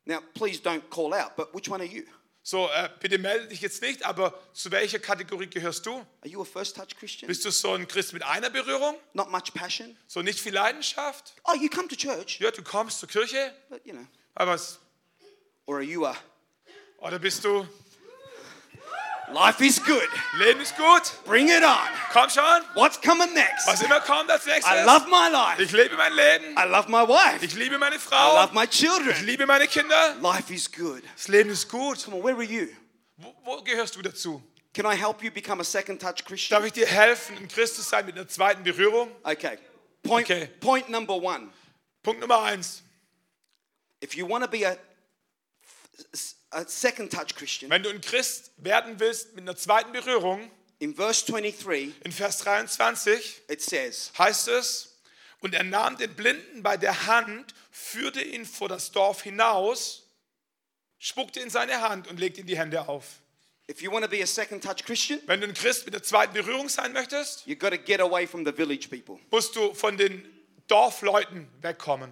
[SPEAKER 2] Now, please don't call out, but which one are you?
[SPEAKER 1] So, äh, bitte melde dich jetzt nicht, aber zu welcher Kategorie gehörst du?
[SPEAKER 2] Are you a first touch Christian?
[SPEAKER 1] Bist du so ein Christ mit einer Berührung?
[SPEAKER 2] Not much passion?
[SPEAKER 1] So nicht viel Leidenschaft?
[SPEAKER 2] Oh, you come to church,
[SPEAKER 1] Ja, du kommst zur Kirche,
[SPEAKER 2] but you know.
[SPEAKER 1] aber es,
[SPEAKER 2] Or are you a
[SPEAKER 1] oder bist du,
[SPEAKER 2] life is good,
[SPEAKER 1] Leben ist gut,
[SPEAKER 2] bring it on?
[SPEAKER 1] komm schon,
[SPEAKER 2] What's coming next?
[SPEAKER 1] was immer kommt als nächstes.
[SPEAKER 2] I love my life.
[SPEAKER 1] Ich lebe mein Leben,
[SPEAKER 2] I love my wife.
[SPEAKER 1] ich liebe meine Frau.
[SPEAKER 2] I love my children.
[SPEAKER 1] ich liebe meine Kinder.
[SPEAKER 2] Life is good.
[SPEAKER 1] Das Leben ist gut.
[SPEAKER 2] Come on, where are you?
[SPEAKER 1] Wo, wo gehörst du dazu?
[SPEAKER 2] Can I help you become a second touch Christian?
[SPEAKER 1] Darf ich dir helfen, ein Christ zu sein mit einer zweiten Berührung?
[SPEAKER 2] Okay. Point,
[SPEAKER 1] Okay.
[SPEAKER 2] point number one.
[SPEAKER 1] Punkt Nummer eins.
[SPEAKER 2] If you want to be a, a second touch Christian,
[SPEAKER 1] Wenn du ein Christ werden willst mit einer zweiten Berührung,
[SPEAKER 2] in verse 23,
[SPEAKER 1] in Vers 23
[SPEAKER 2] it says,
[SPEAKER 1] heißt es, und er nahm den Blinden bei der Hand, führte ihn vor das Dorf hinaus, spuckte in seine Hand und legte ihm die Hände auf.
[SPEAKER 2] if you want to be a second touch Christian,
[SPEAKER 1] Wenn du ein Christ mit der zweiten Berührung sein möchtest,
[SPEAKER 2] you've got to get away from the village people.
[SPEAKER 1] musst du von den Dorfleuten wegkommen.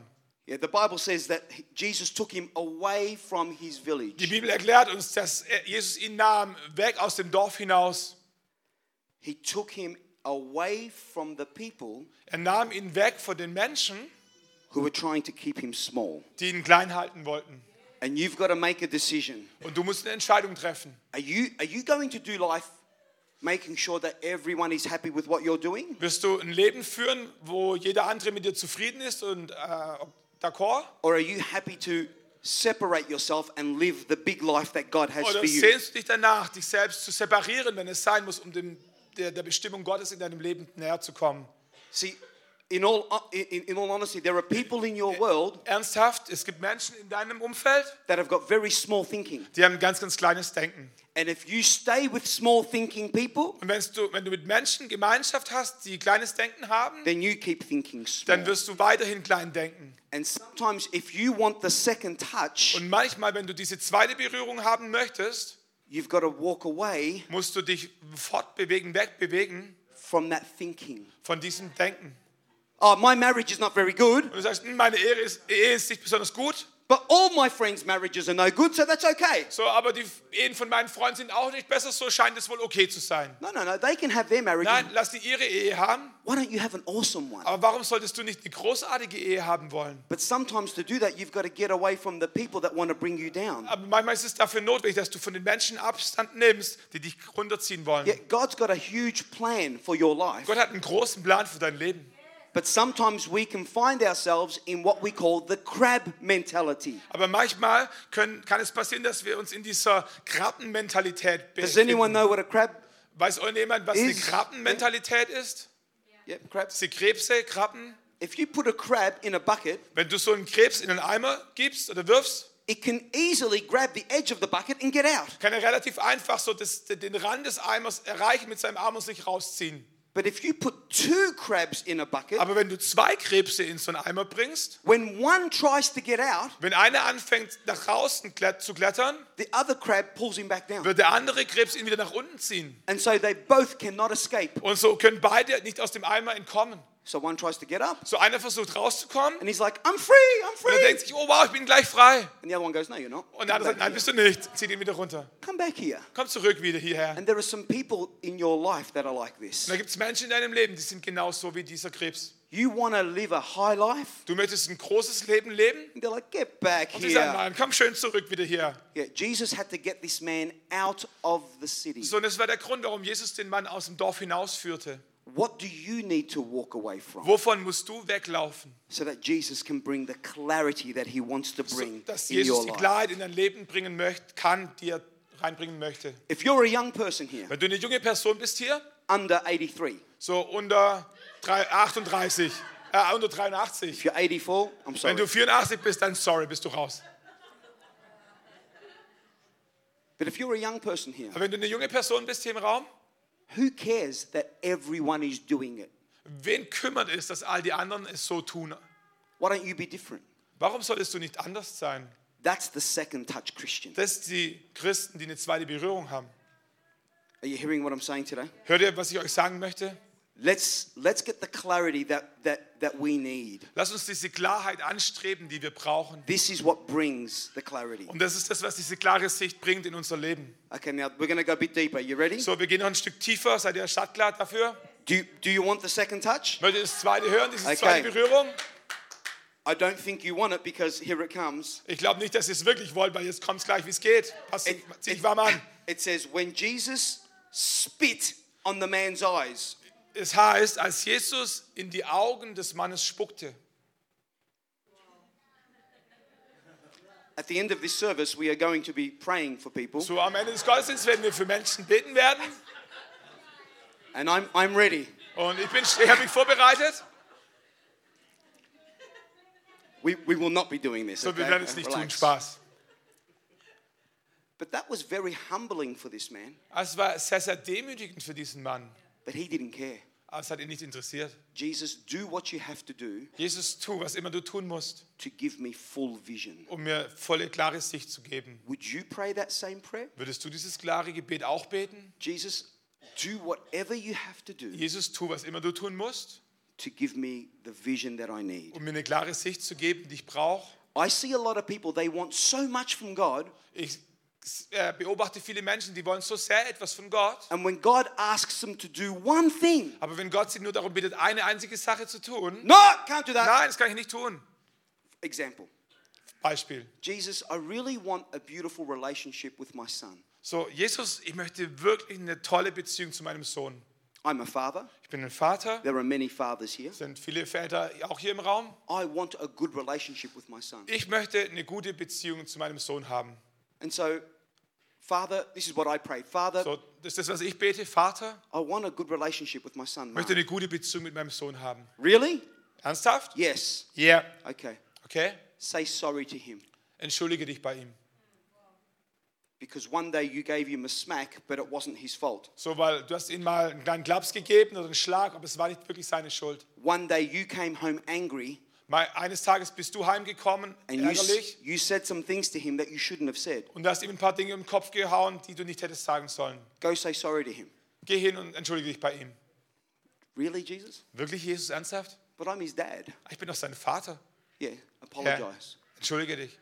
[SPEAKER 2] Yeah, the Bible says that Jesus took him away from his
[SPEAKER 1] Die
[SPEAKER 2] village.
[SPEAKER 1] Bibel erklärt uns, dass Jesus ihn nahm, weg aus dem Dorf hinaus.
[SPEAKER 2] He took him away from the people
[SPEAKER 1] Er nahm ihn weg von den Menschen,
[SPEAKER 2] who were trying to keep him small.
[SPEAKER 1] die ihn klein halten wollten.
[SPEAKER 2] And you've got to make a decision.
[SPEAKER 1] Und du musst eine Entscheidung treffen.
[SPEAKER 2] Are you, are you going to do life making sure that everyone is happy with what you're doing?
[SPEAKER 1] Wirst du ein Leben führen, wo jeder andere mit dir zufrieden ist und äh, d'accord?
[SPEAKER 2] Or are you happy to separate yourself and live the big life that God has
[SPEAKER 1] Oder
[SPEAKER 2] for you?
[SPEAKER 1] sehnst du dich danach, dich selbst zu separieren, wenn es sein muss, um dem, der, der Bestimmung Gottes in deinem Leben näher zu kommen?
[SPEAKER 2] See, in all, in, in all honesty, there are people in your world
[SPEAKER 1] Ernsthaft, es gibt Menschen in deinem Umfeld,
[SPEAKER 2] that have got very small thinking.
[SPEAKER 1] die haben ein ganz, ganz kleines Denken.
[SPEAKER 2] And if you stay with small thinking people,
[SPEAKER 1] Und wenn du, wenn du mit Menschen Gemeinschaft hast, die kleines Denken haben,
[SPEAKER 2] then you keep thinking small.
[SPEAKER 1] dann wirst du weiterhin klein denken.
[SPEAKER 2] And sometimes, if you want the second touch,
[SPEAKER 1] Und manchmal, wenn du diese zweite Berührung haben möchtest,
[SPEAKER 2] you've got to walk away
[SPEAKER 1] musst du dich fortbewegen, wegbewegen
[SPEAKER 2] from that thinking.
[SPEAKER 1] von diesem Denken.
[SPEAKER 2] Oh, my marriage is not very good,
[SPEAKER 1] Und du sagst, "Hm, meine Ehe ist, Ehe ist nicht besonders gut,
[SPEAKER 2] but all my friends' marriages are no good, so that's okay.
[SPEAKER 1] so, aber die Ehen von meinen Freunden sind auch nicht besser, so scheint es wohl okay zu sein.
[SPEAKER 2] No, no, no, they can have their marriage.
[SPEAKER 1] Nein, lass die ihre Ehe haben,
[SPEAKER 2] Why don't you have an awesome one?
[SPEAKER 1] aber warum solltest du nicht eine großartige Ehe haben wollen?
[SPEAKER 2] But sometimes to do that, you've got to get away from the people that want to bring you down.
[SPEAKER 1] Aber manchmal ist es dafür notwendig, dass du von den Menschen Abstand nimmst, die dich runterziehen wollen.
[SPEAKER 2] Yet God's got a huge plan for your life.
[SPEAKER 1] Gott hat einen großen Plan für dein Leben.
[SPEAKER 2] But sometimes we can find ourselves in what we call the crab mentality.
[SPEAKER 1] Aber manchmal können, kann es passieren, dass wir uns in dieser Krabbenmentalität
[SPEAKER 2] Does anyone
[SPEAKER 1] befinden.
[SPEAKER 2] know what a crab
[SPEAKER 1] Weiß euch jemand, was eine Krabbenmentalität ist?
[SPEAKER 2] Yeah, crabs.
[SPEAKER 1] Sind Krebse, Krabben.
[SPEAKER 2] If you put a crab in a bucket,
[SPEAKER 1] Wenn du so einen Krebs in einen Eimer gibst oder wirfst,
[SPEAKER 2] it can easily grab the edge of the bucket and get out.
[SPEAKER 1] kann er relativ einfach so das, den Rand des Eimers erreichen mit seinem Arm und sich rausziehen.
[SPEAKER 2] But if you put two crabs in a bucket,
[SPEAKER 1] Aber wenn du zwei Krebse in so einen Eimer bringst,
[SPEAKER 2] when one tries to get out,
[SPEAKER 1] wenn einer anfängt nach draußen zu klettern,
[SPEAKER 2] the other crab pulls him back down.
[SPEAKER 1] wird der andere Krebs ihn wieder nach unten ziehen.
[SPEAKER 2] And so they both cannot escape.
[SPEAKER 1] Und so können beide nicht aus dem Eimer entkommen.
[SPEAKER 2] So one tries to get up,
[SPEAKER 1] So einer versucht rauszukommen
[SPEAKER 2] and he's like, I'm free, I'm
[SPEAKER 1] und er
[SPEAKER 2] free.
[SPEAKER 1] denkt sich, oh wow, ich bin gleich frei.
[SPEAKER 2] And the other one goes, No, you're not.
[SPEAKER 1] Und der andere sagt, nein, bist du nicht. Zieht ihn wieder runter.
[SPEAKER 2] Come back here.
[SPEAKER 1] Komm zurück wieder hierher.
[SPEAKER 2] And there are some people in your life that are like this.
[SPEAKER 1] Und da gibt es Menschen in deinem Leben, die sind genauso wie dieser Krebs.
[SPEAKER 2] You want to live a high life,
[SPEAKER 1] Du möchtest ein großes Leben leben
[SPEAKER 2] and they're like, Get back
[SPEAKER 1] und sie sagen,
[SPEAKER 2] here.
[SPEAKER 1] nein, komm schön zurück wieder hier.
[SPEAKER 2] Yeah, Jesus had to get this man out of the city.
[SPEAKER 1] So, und das war der Grund, warum Jesus den Mann aus dem Dorf hinausführte.
[SPEAKER 2] What do you need to walk away from
[SPEAKER 1] Wovon musst du weglaufen?
[SPEAKER 2] so that Jesus can bring the clarity that he wants to
[SPEAKER 1] So,
[SPEAKER 2] bring
[SPEAKER 1] dass
[SPEAKER 2] in
[SPEAKER 1] Jesus
[SPEAKER 2] your
[SPEAKER 1] die
[SPEAKER 2] life?
[SPEAKER 1] Klarheit in dein Leben bringen möchte, kann, die er reinbringen möchte.
[SPEAKER 2] If you're a young person here,
[SPEAKER 1] Wenn du eine junge Person bist hier,
[SPEAKER 2] under 83,
[SPEAKER 1] so unter drei- 38, äh, unter 83.
[SPEAKER 2] if you're 84, I'm
[SPEAKER 1] Wenn
[SPEAKER 2] sorry.
[SPEAKER 1] du 84 bist, dann sorry, bist du raus.
[SPEAKER 2] But if you're a young person here,
[SPEAKER 1] Aber wenn du eine junge Person bist hier im Raum,
[SPEAKER 2] who cares that everyone is doing it?
[SPEAKER 1] wen kümmert es, dass all die anderen es so tun?
[SPEAKER 2] Why don't you be different?
[SPEAKER 1] Warum solltest du nicht anders sein?
[SPEAKER 2] That's the second touch Christian.
[SPEAKER 1] Das sind die Christen, die eine zweite Berührung haben.
[SPEAKER 2] Are you hearing what I'm saying today?
[SPEAKER 1] Hört ihr, was ich euch sagen möchte?
[SPEAKER 2] Let's let's get the clarity that that that we need.
[SPEAKER 1] Lass uns diese Klarheit anstreben, die wir brauchen.
[SPEAKER 2] This is what brings the clarity.
[SPEAKER 1] Und das ist das, was diese klare Sicht bringt in unser Leben.
[SPEAKER 2] Okay, now we're going to go a bit deeper. You ready?
[SPEAKER 1] So, wir gehen noch ein Stück tiefer. Seid ihr startklar dafür?
[SPEAKER 2] Do you, do you want the second touch?
[SPEAKER 1] Wollt ihr das zweite hören, diese
[SPEAKER 2] Okay.
[SPEAKER 1] zweite Berührung?
[SPEAKER 2] I don't think you want it because here it comes.
[SPEAKER 1] Ich glaube nicht, dass ihr es wirklich wollt, weil jetzt kommt es gleich, wie es geht. Passt,
[SPEAKER 2] It,
[SPEAKER 1] zieh dich warm an.
[SPEAKER 2] it says when Jesus spit on the man's eyes,
[SPEAKER 1] Es heißt, als Jesus in die Augen des Mannes spuckte.
[SPEAKER 2] at the end of this service we are going to be praying for people
[SPEAKER 1] So am Ende des Gottesdienstes werden wir für Menschen beten werden.
[SPEAKER 2] and I'm I'm ready.
[SPEAKER 1] Und ich bin, ich habe mich vorbereitet.
[SPEAKER 2] We, we will not be doing this.
[SPEAKER 1] So, wir
[SPEAKER 2] okay?
[SPEAKER 1] werden es nicht tun.
[SPEAKER 2] Relax.
[SPEAKER 1] Spaß.
[SPEAKER 2] But that was very humbling for this man,
[SPEAKER 1] Es war sehr, sehr demütigend für diesen Mann.
[SPEAKER 2] but he didn't care.
[SPEAKER 1] Aber es hat ihn nicht interessiert.
[SPEAKER 2] Jesus, do what you have to do
[SPEAKER 1] Jesus, tu, was immer du tun musst,
[SPEAKER 2] to give me full vision.
[SPEAKER 1] um mir volle, klare Sicht zu geben.
[SPEAKER 2] Would you pray that same prayer?
[SPEAKER 1] Würdest du dieses klare Gebet auch beten?
[SPEAKER 2] Jesus, do whatever you have to do
[SPEAKER 1] Jesus, tu, was immer du tun musst,
[SPEAKER 2] to give me the vision that I need.
[SPEAKER 1] um mir eine klare Sicht zu geben, die ich brauche.
[SPEAKER 2] I see a lot of people, they want so much from God,
[SPEAKER 1] Ich beobachte viele Menschen, die wollen so sehr etwas von Gott.
[SPEAKER 2] and when God asks them to do one thing,
[SPEAKER 1] Aber wenn Gott sie nur darum bittet, eine einzige Sache zu tun,
[SPEAKER 2] no, can't do that.
[SPEAKER 1] nein, das kann ich nicht tun.
[SPEAKER 2] Example
[SPEAKER 1] Beispiel.
[SPEAKER 2] Jesus, I really want a beautiful relationship with my son.
[SPEAKER 1] So, Jesus, ich möchte wirklich eine tolle Beziehung zu meinem Sohn.
[SPEAKER 2] I'm a father,
[SPEAKER 1] Ich bin ein Vater,
[SPEAKER 2] there are many fathers here.
[SPEAKER 1] es sind viele Väter auch hier im Raum.
[SPEAKER 2] I want a good relationship with my son.
[SPEAKER 1] Ich möchte eine gute Beziehung zu meinem Sohn haben.
[SPEAKER 2] And so, Father, this is what I pray. Father,
[SPEAKER 1] So, das ist das, was ich bete. Vater,
[SPEAKER 2] I want a good relationship with my son.
[SPEAKER 1] möchte eine gute Beziehung mit meinem Sohn haben.
[SPEAKER 2] Really?
[SPEAKER 1] Ernsthaft?
[SPEAKER 2] Yes.
[SPEAKER 1] Ja.
[SPEAKER 2] Okay.
[SPEAKER 1] Okay?
[SPEAKER 2] Say sorry to him.
[SPEAKER 1] Entschuldige dich bei ihm.
[SPEAKER 2] Because one day you gave him a smack, but it wasn't his fault.
[SPEAKER 1] So, weil du hast ihm mal einen kleinen Klaps gegeben oder einen Schlag, aber es war nicht wirklich seine Schuld.
[SPEAKER 2] One day you came home angry
[SPEAKER 1] eines Tages bist du heimgekommen,
[SPEAKER 2] and
[SPEAKER 1] ärgerlich,
[SPEAKER 2] you said some things to him that you shouldn't have said.
[SPEAKER 1] und du hast ihm ein paar Dinge im Kopf gehauen, die du nicht hättest sagen sollen.
[SPEAKER 2] Go say sorry to him.
[SPEAKER 1] Geh hin und entschuldige dich bei ihm.
[SPEAKER 2] Really, Jesus?
[SPEAKER 1] Wirklich, Jesus, ernsthaft?
[SPEAKER 2] But I'm his dad.
[SPEAKER 1] Ich bin doch sein Vater.
[SPEAKER 2] Yeah, apologize.
[SPEAKER 1] entschuldige dich.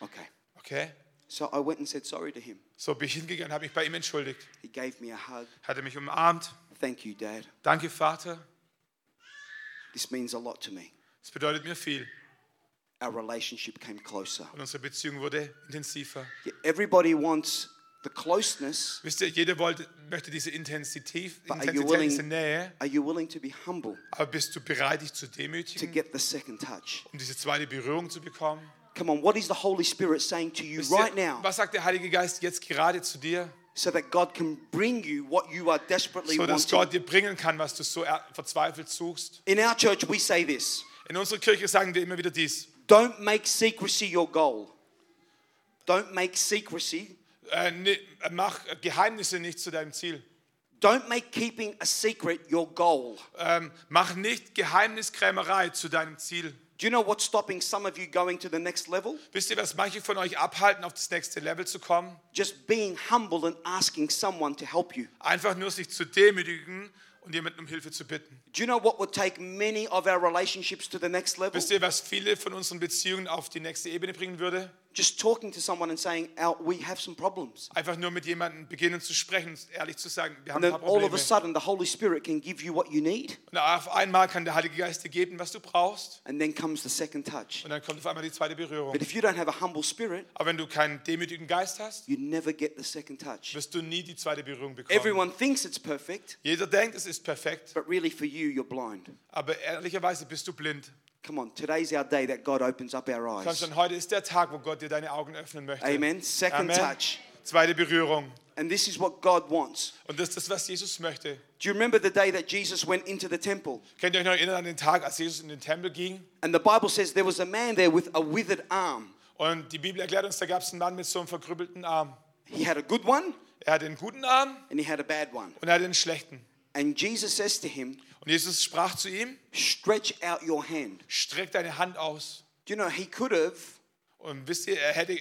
[SPEAKER 2] Okay.
[SPEAKER 1] Okay?
[SPEAKER 2] So I went and said sorry to him.
[SPEAKER 1] So bin ich hingegangen, habe mich bei ihm entschuldigt.
[SPEAKER 2] He gave me a hug.
[SPEAKER 1] Hat er mich umarmt.
[SPEAKER 2] Thank you, Dad.
[SPEAKER 1] Danke, Vater.
[SPEAKER 2] This means a lot to me.
[SPEAKER 1] Das bedeutet mir viel.
[SPEAKER 2] Our relationship came closer.
[SPEAKER 1] Und unsere Beziehung wurde intensiver.
[SPEAKER 2] Everybody wants the closeness,
[SPEAKER 1] Wisst ihr, jeder wollte, möchte diese Intensität,
[SPEAKER 2] but are you
[SPEAKER 1] diese
[SPEAKER 2] willing,
[SPEAKER 1] Nähe.
[SPEAKER 2] are you willing to be humble
[SPEAKER 1] Aber bist du bereit, dich zu demütigen?
[SPEAKER 2] to get the second touch?
[SPEAKER 1] um diese zweite Berührung zu bekommen?
[SPEAKER 2] Come on, what is the Holy Spirit saying to you
[SPEAKER 1] ihr,
[SPEAKER 2] right now
[SPEAKER 1] Was sagt der Heilige Geist jetzt gerade zu dir?
[SPEAKER 2] So that God can bring you what you are desperately
[SPEAKER 1] So dass
[SPEAKER 2] wanting?
[SPEAKER 1] Gott dir bringen kann, was du so er- verzweifelt suchst.
[SPEAKER 2] In our church, we say this
[SPEAKER 1] In unserer Kirche sagen wir immer wieder dies.
[SPEAKER 2] don't make secrecy your goal. Don't make secrecy,
[SPEAKER 1] Äh, ne, mach Geheimnisse nicht zu deinem Ziel.
[SPEAKER 2] don't make keeping a secret your goal.
[SPEAKER 1] Ähm, mach nicht Geheimniskrämerei zu deinem Ziel.
[SPEAKER 2] Do you know what's stopping some of you going to the next level?
[SPEAKER 1] Wisst ihr, was manche von euch abhalten, auf das nächste Level zu kommen?
[SPEAKER 2] Just being humble and asking someone to help you.
[SPEAKER 1] Einfach nur sich zu demütigen und jemanden um Hilfe zu bitten.
[SPEAKER 2] Do you know what would take many of our relationships to the next level?
[SPEAKER 1] Wisst ihr, was viele von unseren Beziehungen auf die nächste Ebene bringen würde?
[SPEAKER 2] Just talking to someone and saying, "Al, we have some problems.
[SPEAKER 1] Einfach nur mit jemandem beginnen zu sprechen, ehrlich zu sagen, wir haben
[SPEAKER 2] And
[SPEAKER 1] ein paar
[SPEAKER 2] all of
[SPEAKER 1] Probleme.
[SPEAKER 2] a sudden, the Holy Spirit can give you what you need.
[SPEAKER 1] Und auf einmal kann der Heilige Geist dir geben, was du brauchst.
[SPEAKER 2] And then comes the second touch.
[SPEAKER 1] Und dann kommt auf einmal die zweite Berührung.
[SPEAKER 2] But if you don't have a humble spirit,
[SPEAKER 1] Aber wenn du keinen demütigen Geist hast,
[SPEAKER 2] you never get the second touch.
[SPEAKER 1] wirst du nie die zweite Berührung bekommen.
[SPEAKER 2] Everyone thinks it's perfect,
[SPEAKER 1] Jeder denkt, es ist perfekt,
[SPEAKER 2] but really for you, you're blind.
[SPEAKER 1] aber ehrlicherweise bist du blind.
[SPEAKER 2] Come on, today's our day that God opens up our
[SPEAKER 1] Komm
[SPEAKER 2] eyes.
[SPEAKER 1] schon, heute ist der Tag, wo Gott dir deine Augen öffnen möchte.
[SPEAKER 2] Amen. Second
[SPEAKER 1] Amen.
[SPEAKER 2] touch.
[SPEAKER 1] Zweite Berührung.
[SPEAKER 2] And this is what God wants.
[SPEAKER 1] Und das ist das, was Jesus möchte.
[SPEAKER 2] Do you remember the day that Jesus went into the temple?
[SPEAKER 1] Könnt ihr euch noch erinnern an den Tag, als Jesus in den Tempel ging?
[SPEAKER 2] And the Bible says there was a man there with a withered arm.
[SPEAKER 1] Und die Bibel erklärt uns, da gab es einen Mann mit so einem verkrüppelten Arm.
[SPEAKER 2] He had a good one
[SPEAKER 1] Er hatte einen guten Arm
[SPEAKER 2] and he had a bad one.
[SPEAKER 1] und er hatte einen schlechten.
[SPEAKER 2] And Jesus says to him,
[SPEAKER 1] Und Jesus sprach zu ihm,
[SPEAKER 2] Stretch out your hand.
[SPEAKER 1] streck deine Hand aus.
[SPEAKER 2] Do you know, he could have
[SPEAKER 1] Und wisst ihr, er hätte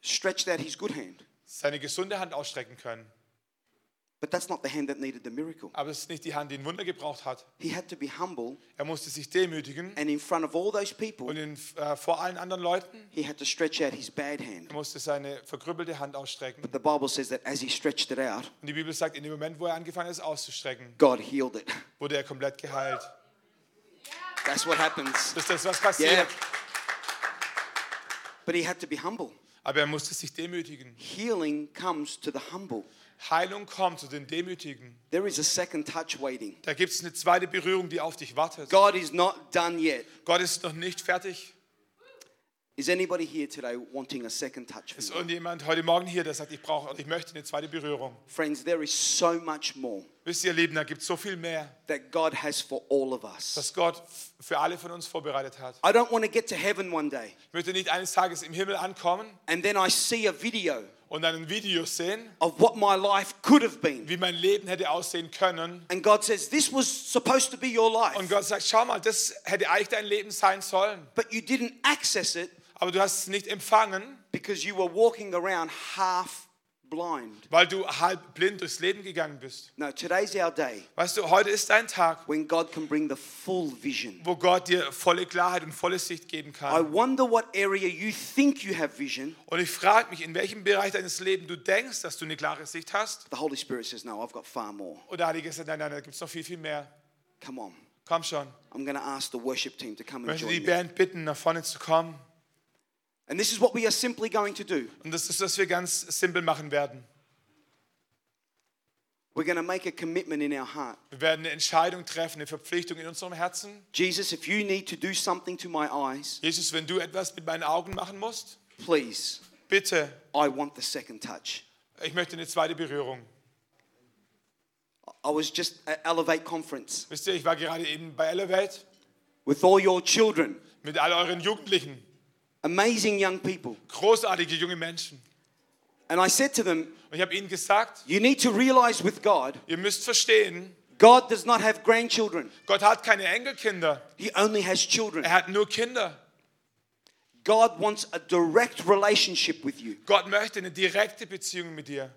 [SPEAKER 2] stretched out his good hand,
[SPEAKER 1] seine gesunde Hand ausstrecken können.
[SPEAKER 2] But that's not the hand that needed the miracle.
[SPEAKER 1] Aber es ist nicht die Hand, die ein Wunder gebraucht hat.
[SPEAKER 2] He had to be humble,
[SPEAKER 1] Er musste sich demütigen
[SPEAKER 2] and in front of all those people,
[SPEAKER 1] und in, äh, vor allen anderen Leuten,
[SPEAKER 2] he had to stretch out his bad hand.
[SPEAKER 1] er musste seine verkrüppelte Hand ausstrecken.
[SPEAKER 2] But the Bible says that as he stretched it out,
[SPEAKER 1] Und die Bibel sagt, in dem Moment, wo er angefangen ist auszustrecken,
[SPEAKER 2] God healed it.
[SPEAKER 1] wurde er komplett geheilt.
[SPEAKER 2] That's what happens.
[SPEAKER 1] Das ist das, was passiert.
[SPEAKER 2] Yeah. But he had to be humble.
[SPEAKER 1] Aber er musste sich demütigen.
[SPEAKER 2] Healing comes to the humble.
[SPEAKER 1] Heilung kommt zu den Demütigen.
[SPEAKER 2] There is a second touch waiting.
[SPEAKER 1] Da gibt es eine zweite Berührung, die auf dich wartet.
[SPEAKER 2] God is not done yet.
[SPEAKER 1] Gott ist noch nicht fertig.
[SPEAKER 2] Is anybody here today wanting a second touch?
[SPEAKER 1] Ist irgendjemand heute Morgen hier, der sagt, ich brauche, ich möchte eine zweite Berührung?
[SPEAKER 2] Friends, there is so much more
[SPEAKER 1] Wisst ihr, ihr Lieben, da gibt es so viel mehr,
[SPEAKER 2] that God has for all of us.
[SPEAKER 1] das Gott für alle von uns vorbereitet hat.
[SPEAKER 2] I don't want to get to heaven one day
[SPEAKER 1] Ich möchte nicht eines Tages im Himmel ankommen
[SPEAKER 2] and then I see a video
[SPEAKER 1] und dann ein Video sehen,
[SPEAKER 2] of what my life could have been.
[SPEAKER 1] wie mein Leben hätte aussehen können.
[SPEAKER 2] And God says, This was supposed to be your life,
[SPEAKER 1] Und Gott sagt, schau mal, das hätte eigentlich dein Leben sein sollen.
[SPEAKER 2] but you didn't access it
[SPEAKER 1] Aber du hast es nicht empfangen,
[SPEAKER 2] because you were walking around half blind.
[SPEAKER 1] weil du halb blind durchs Leben gegangen bist.
[SPEAKER 2] No, today's our day
[SPEAKER 1] Weißt du, heute ist dein Tag,
[SPEAKER 2] when God can bring the full vision.
[SPEAKER 1] wo Gott dir volle Klarheit und volle Sicht geben
[SPEAKER 2] I
[SPEAKER 1] kann.
[SPEAKER 2] wonder what area you think you have vision.
[SPEAKER 1] Und ich frage mich, in welchem Bereich deines Lebens du denkst, dass du eine klare Sicht hast.
[SPEAKER 2] The Holy Spirit says, No, I've got far more.
[SPEAKER 1] Oder hat er gesagt, nein, nein, da gibt es noch viel, viel mehr.
[SPEAKER 2] Come on.
[SPEAKER 1] Komm schon.
[SPEAKER 2] I'm going to ask the worship team to come
[SPEAKER 1] Ich
[SPEAKER 2] and
[SPEAKER 1] möchte die
[SPEAKER 2] join.
[SPEAKER 1] Band bitten, nach vorne zu kommen.
[SPEAKER 2] And this is what we are simply going to do.
[SPEAKER 1] Und das ist, was wir ganz simpel machen werden.
[SPEAKER 2] We're going to make a commitment in our heart.
[SPEAKER 1] Wir werden eine Entscheidung treffen, eine Verpflichtung in unserem Herzen.
[SPEAKER 2] Jesus, if you need to do something to my eyes,
[SPEAKER 1] Jesus, wenn du etwas mit meinen Augen machen musst,
[SPEAKER 2] please,
[SPEAKER 1] bitte,
[SPEAKER 2] I want the second touch.
[SPEAKER 1] ich möchte eine zweite Berührung.
[SPEAKER 2] I was just at Elevate Conference
[SPEAKER 1] Wisst ihr, ich war gerade eben bei Elevate
[SPEAKER 2] with all your children,
[SPEAKER 1] mit all euren Jugendlichen,
[SPEAKER 2] amazing young people.
[SPEAKER 1] großartige junge Menschen.
[SPEAKER 2] And I said to them,
[SPEAKER 1] Und ich habe ihnen gesagt,
[SPEAKER 2] You need to realize with God,
[SPEAKER 1] ihr müsst verstehen,
[SPEAKER 2] God does not have grandchildren,
[SPEAKER 1] Gott hat keine Enkelkinder,
[SPEAKER 2] He only has children.
[SPEAKER 1] er hat nur Kinder.
[SPEAKER 2] God wants a direct relationship with you.
[SPEAKER 1] Gott möchte eine direkte Beziehung mit dir.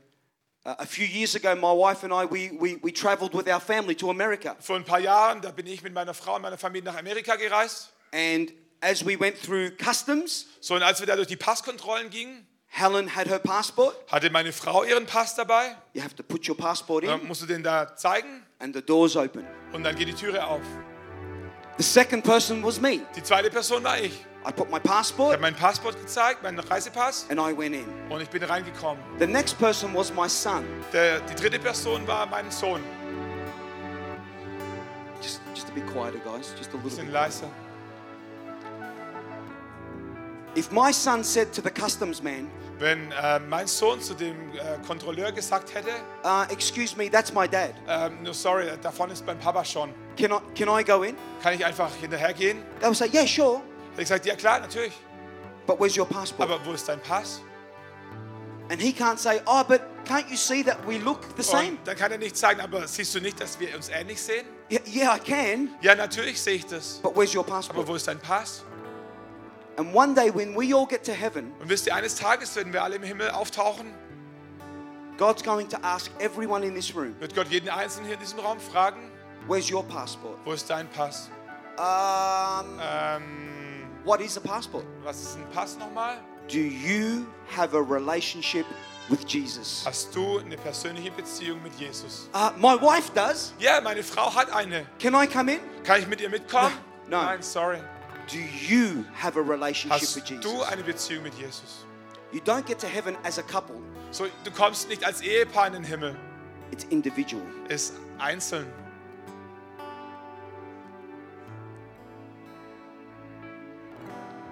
[SPEAKER 2] Uh, a few years ago, my wife and I, we, we, we traveled with our family to America.
[SPEAKER 1] Vor ein paar Jahren, da bin ich mit meiner Frau und meiner Familie nach Amerika gereist.
[SPEAKER 2] And as we went through customs,
[SPEAKER 1] So, und als wir da durch die Passkontrollen gingen,
[SPEAKER 2] Helen had her passport.
[SPEAKER 1] hatte meine Frau ihren Pass dabei.
[SPEAKER 2] You have to put your passport
[SPEAKER 1] Dann
[SPEAKER 2] in,
[SPEAKER 1] musst du den da zeigen
[SPEAKER 2] and the doors open.
[SPEAKER 1] und dann geht die Türe auf.
[SPEAKER 2] The second person was me.
[SPEAKER 1] Die zweite Person war ich.
[SPEAKER 2] I put my
[SPEAKER 1] Ich habe
[SPEAKER 2] passport
[SPEAKER 1] meinen Passport gezeigt, meinen Reisepass
[SPEAKER 2] and I went in.
[SPEAKER 1] und ich bin reingekommen.
[SPEAKER 2] The next person was my son.
[SPEAKER 1] Der, die dritte Person war mein Sohn.
[SPEAKER 2] Just, just a bit quieter, guys. Just a little
[SPEAKER 1] Bisschen
[SPEAKER 2] bit.
[SPEAKER 1] leiser.
[SPEAKER 2] If my son said to the customs man,
[SPEAKER 1] Wenn äh, mein Sohn zu dem äh, Kontrolleur gesagt hätte,
[SPEAKER 2] uh, "Excuse me, that's my dad.
[SPEAKER 1] ähm, no sorry, da vorne ist mein Papa schon,
[SPEAKER 2] Can I can I go in?"
[SPEAKER 1] kann ich einfach hinterhergehen?
[SPEAKER 2] They would say, "Yeah, sure,
[SPEAKER 1] Hätte ich gesagt, ja klar, natürlich.
[SPEAKER 2] but where's your passport?"
[SPEAKER 1] Aber wo ist dein Pass?
[SPEAKER 2] And he can't say, "Oh, but can't you see that we look the same?"
[SPEAKER 1] Und dann kann er nicht sagen, aber siehst du nicht, dass wir uns ähnlich sehen?
[SPEAKER 2] Yeah, yeah, I can,
[SPEAKER 1] Ja, natürlich sehe ich das.
[SPEAKER 2] but where's your passport?
[SPEAKER 1] Aber wo ist dein Pass?
[SPEAKER 2] And one day when we all get to heaven,
[SPEAKER 1] Und wisst ihr, eines Tages, wenn wir alle im Himmel auftauchen,
[SPEAKER 2] God's going to ask everyone in this room,
[SPEAKER 1] wird Gott jeden Einzelnen hier in diesem Raum fragen,
[SPEAKER 2] "Where's your passport?"
[SPEAKER 1] wo ist dein Pass?
[SPEAKER 2] Um,
[SPEAKER 1] Ähm,
[SPEAKER 2] what is a passport?
[SPEAKER 1] was ist ein Pass nochmal?
[SPEAKER 2] Do you have a relationship with Jesus?
[SPEAKER 1] Hast du eine persönliche Beziehung mit Jesus?
[SPEAKER 2] Uh, my wife does.
[SPEAKER 1] Ja, meine Frau hat eine.
[SPEAKER 2] Can I come in?
[SPEAKER 1] Kann ich mit ihr mitkommen?
[SPEAKER 2] No.
[SPEAKER 1] Nein, sorry.
[SPEAKER 2] Do you have a relationship
[SPEAKER 1] Hast
[SPEAKER 2] with Jesus?
[SPEAKER 1] du eine Beziehung mit Jesus?
[SPEAKER 2] You don't get to heaven as a couple.
[SPEAKER 1] So, du kommst nicht als Ehepaar in den Himmel.
[SPEAKER 2] It's individual.
[SPEAKER 1] Ist einzeln.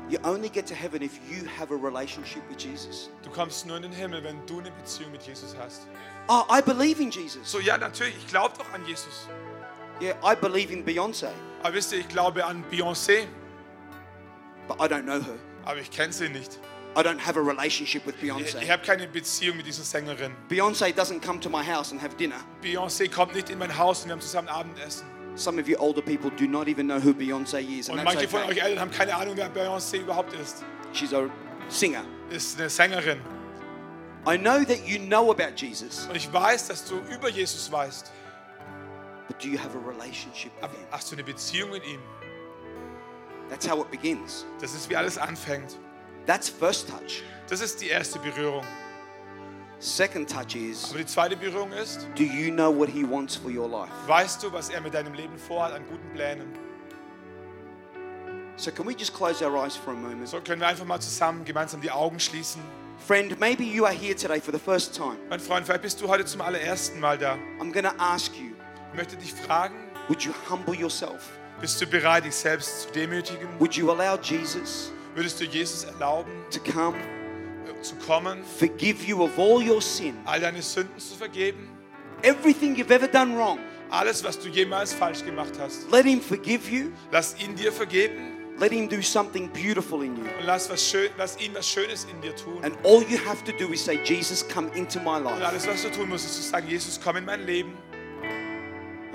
[SPEAKER 2] You only get to heaven if you have a relationship with Jesus.
[SPEAKER 1] Du kommst nur in den Himmel, wenn du eine Beziehung mit Jesus hast.
[SPEAKER 2] Oh, I believe in Jesus.
[SPEAKER 1] So, ja, natürlich, ich glaube doch an Jesus.
[SPEAKER 2] Yeah, I believe in Beyonce,
[SPEAKER 1] Aber wisst ihr, ich glaube an Beyoncé,
[SPEAKER 2] but I don't know her.
[SPEAKER 1] aber ich kenne sie nicht.
[SPEAKER 2] I don't have a relationship with Beyonce.
[SPEAKER 1] ich habe keine Beziehung mit dieser Sängerin.
[SPEAKER 2] Beyonce doesn't come to my house and have dinner.
[SPEAKER 1] Beyoncé kommt nicht in mein Haus und wir haben zusammen Abendessen.
[SPEAKER 2] Some of you older people do not even know who Beyonce is,
[SPEAKER 1] Und manche von
[SPEAKER 2] okay.
[SPEAKER 1] euch Eltern haben keine Ahnung, wer Beyoncé überhaupt ist.
[SPEAKER 2] She's a singer.
[SPEAKER 1] Ist eine Sängerin.
[SPEAKER 2] I know that you know about Jesus,
[SPEAKER 1] Und ich weiß, dass du über Jesus weißt.
[SPEAKER 2] but do you have a relationship with him?
[SPEAKER 1] hast du eine Beziehung mit ihm?
[SPEAKER 2] That's how it begins.
[SPEAKER 1] Das ist wie alles anfängt.
[SPEAKER 2] That's first touch.
[SPEAKER 1] Das ist die erste Berührung.
[SPEAKER 2] Second touch is
[SPEAKER 1] Aber die zweite Berührung ist,
[SPEAKER 2] do you know what he wants for your life?
[SPEAKER 1] weißt du, was er mit deinem Leben vorhat an guten Plänen?
[SPEAKER 2] So, can we just close our eyes for a moment?
[SPEAKER 1] So können wir einfach mal zusammen gemeinsam die Augen schließen.
[SPEAKER 2] Friend, maybe you are here today for the first time.
[SPEAKER 1] Mein Freund, vielleicht bist du heute zum allerersten Mal da.
[SPEAKER 2] I'm to ask you
[SPEAKER 1] Ich möchte dich fragen,
[SPEAKER 2] would you humble yourself?
[SPEAKER 1] Bist du bereit, dich selbst zu demütigen?
[SPEAKER 2] Would you allow Jesus
[SPEAKER 1] Würdest du Jesus erlauben,
[SPEAKER 2] to come,
[SPEAKER 1] äh, zu kommen,
[SPEAKER 2] forgive you of all your sin,
[SPEAKER 1] all deine Sünden zu vergeben?
[SPEAKER 2] everything you've ever done wrong?
[SPEAKER 1] Alles, was du jemals falsch gemacht hast.
[SPEAKER 2] Let him forgive you.
[SPEAKER 1] Lass ihn dir vergeben
[SPEAKER 2] Let him do something beautiful in you.
[SPEAKER 1] und lass, was schön, lass ihn was Schönes in dir tun.
[SPEAKER 2] And all you have to do is say, Jesus, come into my
[SPEAKER 1] Und
[SPEAKER 2] life.
[SPEAKER 1] alles, was du tun musst, ist zu sagen, Jesus, komm in mein Leben.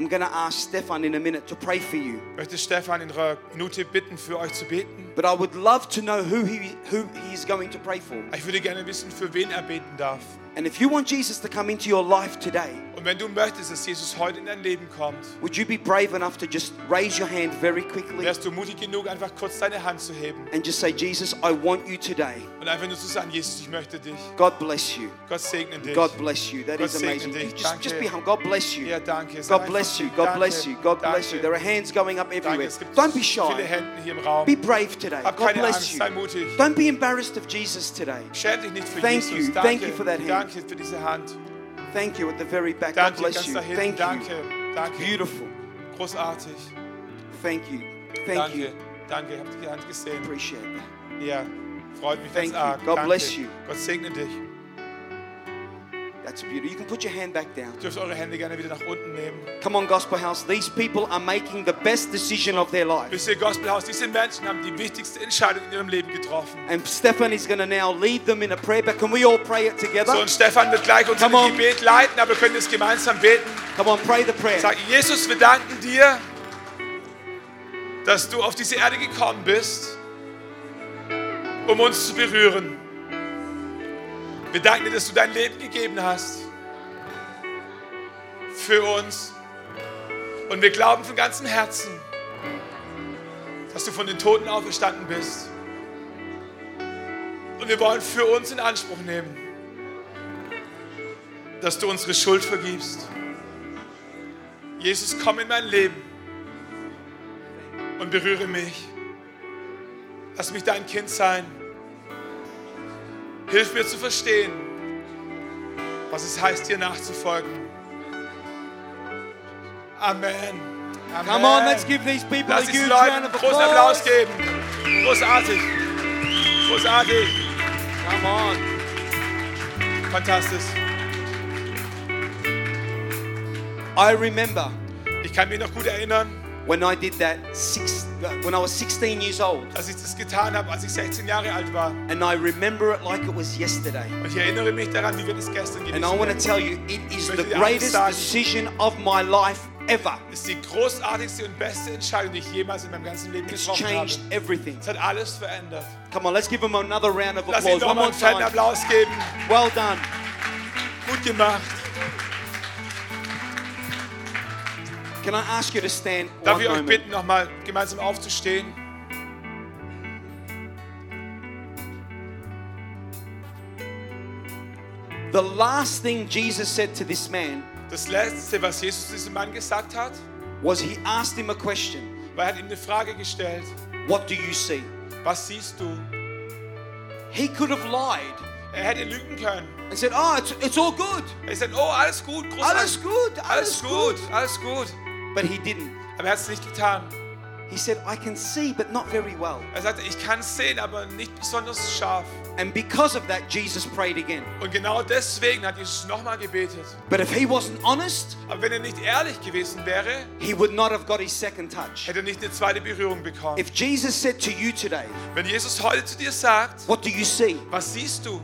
[SPEAKER 2] I'm going to ask Stefan in a minute to pray for you.
[SPEAKER 1] Ich möchte Stefan in einer Minute bitten, für euch zu beten.
[SPEAKER 2] But I would love to know who he, who he is going to pray for.
[SPEAKER 1] Ich würde gerne wissen, für wen er beten darf.
[SPEAKER 2] And if you want Jesus to come into your life today,
[SPEAKER 1] Und wenn du möchtest, dass Jesus heute in dein Leben kommt,
[SPEAKER 2] would you be brave enough to just raise your hand very quickly
[SPEAKER 1] wärst du mutig genug, einfach kurz deine Hand zu heben
[SPEAKER 2] and just say, Jesus, I want you today.
[SPEAKER 1] und einfach nur zu sagen, Jesus, ich möchte dich.
[SPEAKER 2] God bless you.
[SPEAKER 1] Gott segne dich.
[SPEAKER 2] God bless you. That
[SPEAKER 1] Gott
[SPEAKER 2] is
[SPEAKER 1] segne
[SPEAKER 2] amazing.
[SPEAKER 1] dich.
[SPEAKER 2] You Just, just
[SPEAKER 1] Danke.
[SPEAKER 2] be humble. God bless you.
[SPEAKER 1] Ja, danke. Sag
[SPEAKER 2] God
[SPEAKER 1] einfach
[SPEAKER 2] bless you. God
[SPEAKER 1] danke.
[SPEAKER 2] bless you. God bless you.
[SPEAKER 1] Danke.
[SPEAKER 2] There are hands going up
[SPEAKER 1] Danke.
[SPEAKER 2] everywhere.
[SPEAKER 1] Es gibt
[SPEAKER 2] Don't be
[SPEAKER 1] viele
[SPEAKER 2] shy.
[SPEAKER 1] Hände hier im Raum.
[SPEAKER 2] Be brave today.
[SPEAKER 1] Hab
[SPEAKER 2] God
[SPEAKER 1] keine
[SPEAKER 2] bless
[SPEAKER 1] Angst,
[SPEAKER 2] you.
[SPEAKER 1] sei mutig.
[SPEAKER 2] Don't be embarrassed of Jesus today.
[SPEAKER 1] Schäm dich nicht für
[SPEAKER 2] Thank
[SPEAKER 1] Jesus.
[SPEAKER 2] you.
[SPEAKER 1] Danke.
[SPEAKER 2] Thank you for that hand.
[SPEAKER 1] Danke für diese Hand.
[SPEAKER 2] Thank you at the very back. God
[SPEAKER 1] Danke,
[SPEAKER 2] bless
[SPEAKER 1] ganz
[SPEAKER 2] you.
[SPEAKER 1] da hinten.
[SPEAKER 2] Thank you.
[SPEAKER 1] Danke. Danke.
[SPEAKER 2] Beautiful.
[SPEAKER 1] Großartig.
[SPEAKER 2] Thank you. Thank you.
[SPEAKER 1] Danke. Danke. Habt ihr die Hand gesehen?
[SPEAKER 2] Appreciate that.
[SPEAKER 1] Ja. Freut mich
[SPEAKER 2] Thank
[SPEAKER 1] ganz arg.
[SPEAKER 2] you. God
[SPEAKER 1] Danke.
[SPEAKER 2] bless you.
[SPEAKER 1] Gott segne dich.
[SPEAKER 2] That's beautiful. You can put your hand back down.
[SPEAKER 1] Dürft eure Hände gerne wieder nach unten nehmen.
[SPEAKER 2] Come on, Gospel House. These people are making the best decision of their life.
[SPEAKER 1] Wisst ihr, Gospelhaus, diese Menschen haben die wichtigste Entscheidung in ihrem Leben getroffen.
[SPEAKER 2] And Stefan is going to now lead them in a prayer. But can we all pray it together?
[SPEAKER 1] So, und Stefan wird gleich uns in
[SPEAKER 2] Come on.
[SPEAKER 1] Gebet leiten, aber wir können es gemeinsam beten.
[SPEAKER 2] Come on, pray the prayer.
[SPEAKER 1] Sag, Jesus, wir danken dir, dass du auf diese Erde gekommen bist, um uns zu berühren. Wir danken dir, dass du dein Leben gegeben hast für uns. Und wir glauben von ganzem Herzen, dass du von den Toten auferstanden bist. Und wir wollen für uns in Anspruch nehmen, dass du unsere Schuld vergibst. Jesus, komm in mein Leben und berühre mich. Lass mich dein Kind sein. Hilf mir zu verstehen, was es heißt, dir nachzufolgen. Amen. Amen.
[SPEAKER 2] Come on, let's give these people a
[SPEAKER 1] Lass diesen
[SPEAKER 2] huge round of
[SPEAKER 1] großen Applaus geben. Großartig. Großartig.
[SPEAKER 2] Come on.
[SPEAKER 1] Fantastisch.
[SPEAKER 2] I remember
[SPEAKER 1] Ich kann mich noch gut erinnern,
[SPEAKER 2] when I did that six, when I was 16 years old.
[SPEAKER 1] als ich das getan habe, als ich 16 Jahre alt war.
[SPEAKER 2] And I remember it like it was yesterday.
[SPEAKER 1] Und ich erinnere mich daran, wie wir das gestern
[SPEAKER 2] And
[SPEAKER 1] gelesen
[SPEAKER 2] I want to tell you, it is the greatest
[SPEAKER 1] sagen-
[SPEAKER 2] decision of my life ever.
[SPEAKER 1] Ist die großartigste und beste Entscheidung, die ich jemals in meinem ganzen Leben
[SPEAKER 2] It's
[SPEAKER 1] getroffen habe.
[SPEAKER 2] changed everything.
[SPEAKER 1] Es hat alles verändert.
[SPEAKER 2] Come on, let's give them another round of
[SPEAKER 1] Lass
[SPEAKER 2] applause.
[SPEAKER 1] doch
[SPEAKER 2] One
[SPEAKER 1] mal
[SPEAKER 2] more
[SPEAKER 1] einen fetten. Applaus geben.
[SPEAKER 2] Well done.
[SPEAKER 1] Gut gemacht.
[SPEAKER 2] Can I ask you to stand
[SPEAKER 1] Darf ich euch
[SPEAKER 2] moment?
[SPEAKER 1] bitten, nochmal gemeinsam aufzustehen?
[SPEAKER 2] The last thing Jesus said to this man
[SPEAKER 1] Das Letzte, was Jesus diesem Mann gesagt hat,
[SPEAKER 2] was he asked him a question.
[SPEAKER 1] war, er hat ihm eine Frage gestellt.
[SPEAKER 2] What do you see?
[SPEAKER 1] Was siehst du?
[SPEAKER 2] He could have lied
[SPEAKER 1] Er hätte lügen können.
[SPEAKER 2] and said, Oh, it's, it's all good.
[SPEAKER 1] Er sagt, oh, alles gut,
[SPEAKER 2] Alles
[SPEAKER 1] großartig.
[SPEAKER 2] gut.
[SPEAKER 1] Alles gut, alles gut.
[SPEAKER 2] But he didn't.
[SPEAKER 1] Aber er hat es nicht getan.
[SPEAKER 2] He said, I can see, but not very well.
[SPEAKER 1] Er sagte, ich kann sehen, aber nicht besonders scharf.
[SPEAKER 2] And because of that, Jesus prayed again.
[SPEAKER 1] Und genau deswegen hat Jesus nochmal gebetet.
[SPEAKER 2] But if he wasn't honest,
[SPEAKER 1] Aber wenn er nicht ehrlich gewesen wäre,
[SPEAKER 2] he would not have got his second touch.
[SPEAKER 1] hätte er nicht eine zweite Berührung bekommen.
[SPEAKER 2] If Jesus said to you today,
[SPEAKER 1] Wenn Jesus heute zu dir sagt,
[SPEAKER 2] What do you see?
[SPEAKER 1] was siehst du?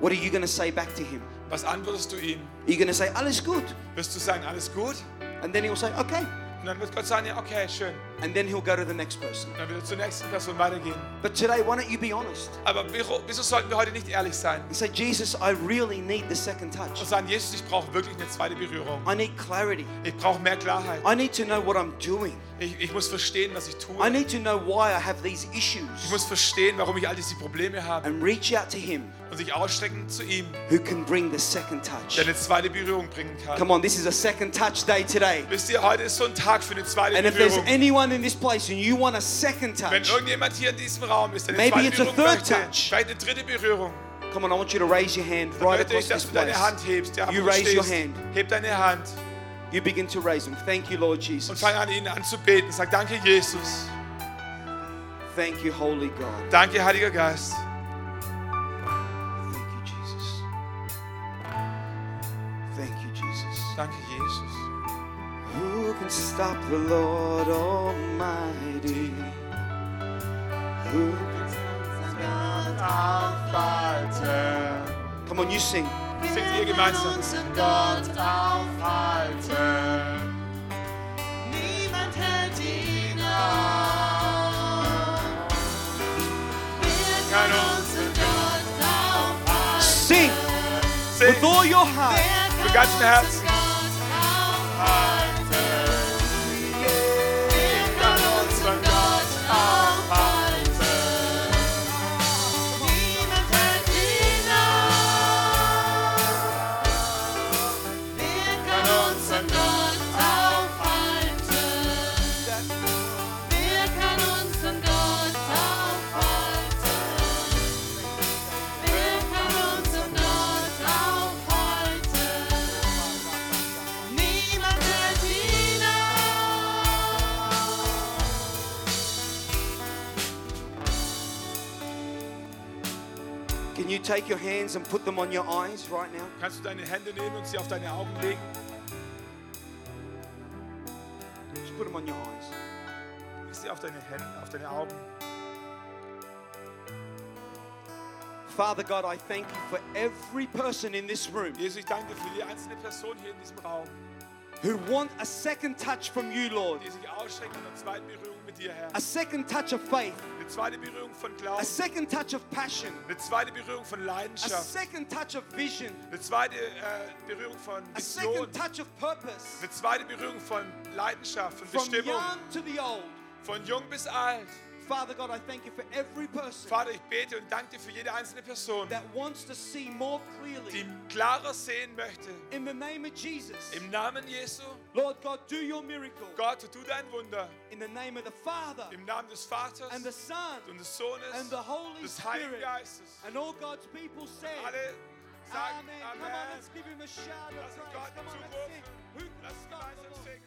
[SPEAKER 2] What are you going to say back to him?
[SPEAKER 1] Was antwortest du ihm?
[SPEAKER 2] Are you going to say, Alles good?
[SPEAKER 1] Wirst du sagen, alles gut?
[SPEAKER 2] And then he'll say, Okay.
[SPEAKER 1] Und dann wird Gott sagen, ja, okay, schön.
[SPEAKER 2] And then he'll go to the next person.
[SPEAKER 1] Und dann wird er zur nächsten Person weitergehen.
[SPEAKER 2] But today, why don't you be honest
[SPEAKER 1] Aber wieso sollten wir heute nicht ehrlich sein?
[SPEAKER 2] and say, Jesus, I really need the second touch.
[SPEAKER 1] Und sagen, Jesus, ich brauche wirklich eine zweite Berührung.
[SPEAKER 2] I need clarity.
[SPEAKER 1] Ich brauche mehr Klarheit.
[SPEAKER 2] I need to know what I'm doing.
[SPEAKER 1] Ich, ich muss verstehen, was ich
[SPEAKER 2] I
[SPEAKER 1] tue.
[SPEAKER 2] need to know why I have these
[SPEAKER 1] Ich
[SPEAKER 2] issues
[SPEAKER 1] muss verstehen, warum ich all diese Probleme habe.
[SPEAKER 2] and reach out to him
[SPEAKER 1] Und sich ausstrecken zu ihm,
[SPEAKER 2] who can bring the second touch.
[SPEAKER 1] der eine zweite Berührung bringen kann.
[SPEAKER 2] Come on, this is a second touch day today.
[SPEAKER 1] Wisst ihr, heute ist so ein Tag für eine zweite
[SPEAKER 2] And if there's
[SPEAKER 1] Berührung.
[SPEAKER 2] anyone in this place and you want a second
[SPEAKER 1] Wenn
[SPEAKER 2] touch,
[SPEAKER 1] irgendjemand hier in diesem Raum ist, der eine
[SPEAKER 2] Maybe
[SPEAKER 1] zweite
[SPEAKER 2] it's a
[SPEAKER 1] Berührung
[SPEAKER 2] third
[SPEAKER 1] möchte,
[SPEAKER 2] touch.
[SPEAKER 1] vielleicht eine dritte Berührung,
[SPEAKER 2] come on, I want you to raise your hand
[SPEAKER 1] dann
[SPEAKER 2] right
[SPEAKER 1] möchte ich,
[SPEAKER 2] across
[SPEAKER 1] dass
[SPEAKER 2] this
[SPEAKER 1] du deine
[SPEAKER 2] place.
[SPEAKER 1] Hand hebst. Ja,
[SPEAKER 2] You
[SPEAKER 1] du
[SPEAKER 2] raise your
[SPEAKER 1] stehst.
[SPEAKER 2] hand.
[SPEAKER 1] Heb deine Hand
[SPEAKER 2] You begin to raise them. Thank you, Lord
[SPEAKER 1] und
[SPEAKER 2] Jesus.
[SPEAKER 1] fang an, ihn anzubeten. Sag, danke, Jesus.
[SPEAKER 2] Thank you, Holy God.
[SPEAKER 1] Danke, Heiliger Geist. Danke, Jesus.
[SPEAKER 2] Who can stop the Lord Almighty? Who Come on, you sing.
[SPEAKER 1] Singt ihr gemeinsam.
[SPEAKER 3] unseren Gott aufhalten. Niemand hält ihn auf. Wer kann unseren Gott aufhalten?
[SPEAKER 2] Sing
[SPEAKER 1] Sing
[SPEAKER 2] with all your heart.
[SPEAKER 3] Wer
[SPEAKER 1] Mit
[SPEAKER 3] kann
[SPEAKER 1] ganzem Herzen.
[SPEAKER 3] Unseren
[SPEAKER 2] take your hands and put them on your eyes right now?
[SPEAKER 1] Kannst du deine Hände nehmen und sie auf deine Augen legen?
[SPEAKER 2] Just put them on your eyes.
[SPEAKER 1] Leg sie auf deine Hände, auf deine Augen.
[SPEAKER 2] Father God, I thank you for every person in this room
[SPEAKER 1] Jesus, ich danke für die einzelne Person hier in diesem Raum,
[SPEAKER 2] who want a second touch from you, Lord.
[SPEAKER 1] die sich nach einer zweiten Berührung dir, Herr.
[SPEAKER 2] A second touch of faith,
[SPEAKER 1] Eine zweite Berührung von
[SPEAKER 2] a
[SPEAKER 1] Glauben,
[SPEAKER 2] second touch of passion,
[SPEAKER 1] eine zweite Berührung von
[SPEAKER 2] a
[SPEAKER 1] Leidenschaft,
[SPEAKER 2] second touch of vision,
[SPEAKER 1] eine zweite äh, Berührung von
[SPEAKER 2] a
[SPEAKER 1] Vision,
[SPEAKER 2] second touch of purpose.
[SPEAKER 1] eine zweite Berührung von Leidenschaft, von
[SPEAKER 2] From
[SPEAKER 1] Bestimmung,
[SPEAKER 2] young to the old.
[SPEAKER 1] von jung bis alt.
[SPEAKER 2] Father God, I thank you for every person
[SPEAKER 1] Vater, ich bete und danke dir für jede einzelne Person,
[SPEAKER 2] that wants to see more
[SPEAKER 1] die
[SPEAKER 2] clearly.
[SPEAKER 1] klarer sehen möchte.
[SPEAKER 2] In the name of Jesus,
[SPEAKER 1] Im Namen Jesu,
[SPEAKER 2] Lord God, do your miracle.
[SPEAKER 1] Gott, tu dein Wunder.
[SPEAKER 2] In the name of the Father
[SPEAKER 1] Im Namen des Vaters
[SPEAKER 2] and the Son
[SPEAKER 1] und des Sohnes
[SPEAKER 2] and the Holy
[SPEAKER 1] des Heiligen
[SPEAKER 2] Spirit.
[SPEAKER 1] Geistes.
[SPEAKER 2] And all God's people said,
[SPEAKER 1] Alle sagen
[SPEAKER 2] Amen. Come on,
[SPEAKER 1] Amen.
[SPEAKER 2] let's give him a shout of praise. Come on, let's sing.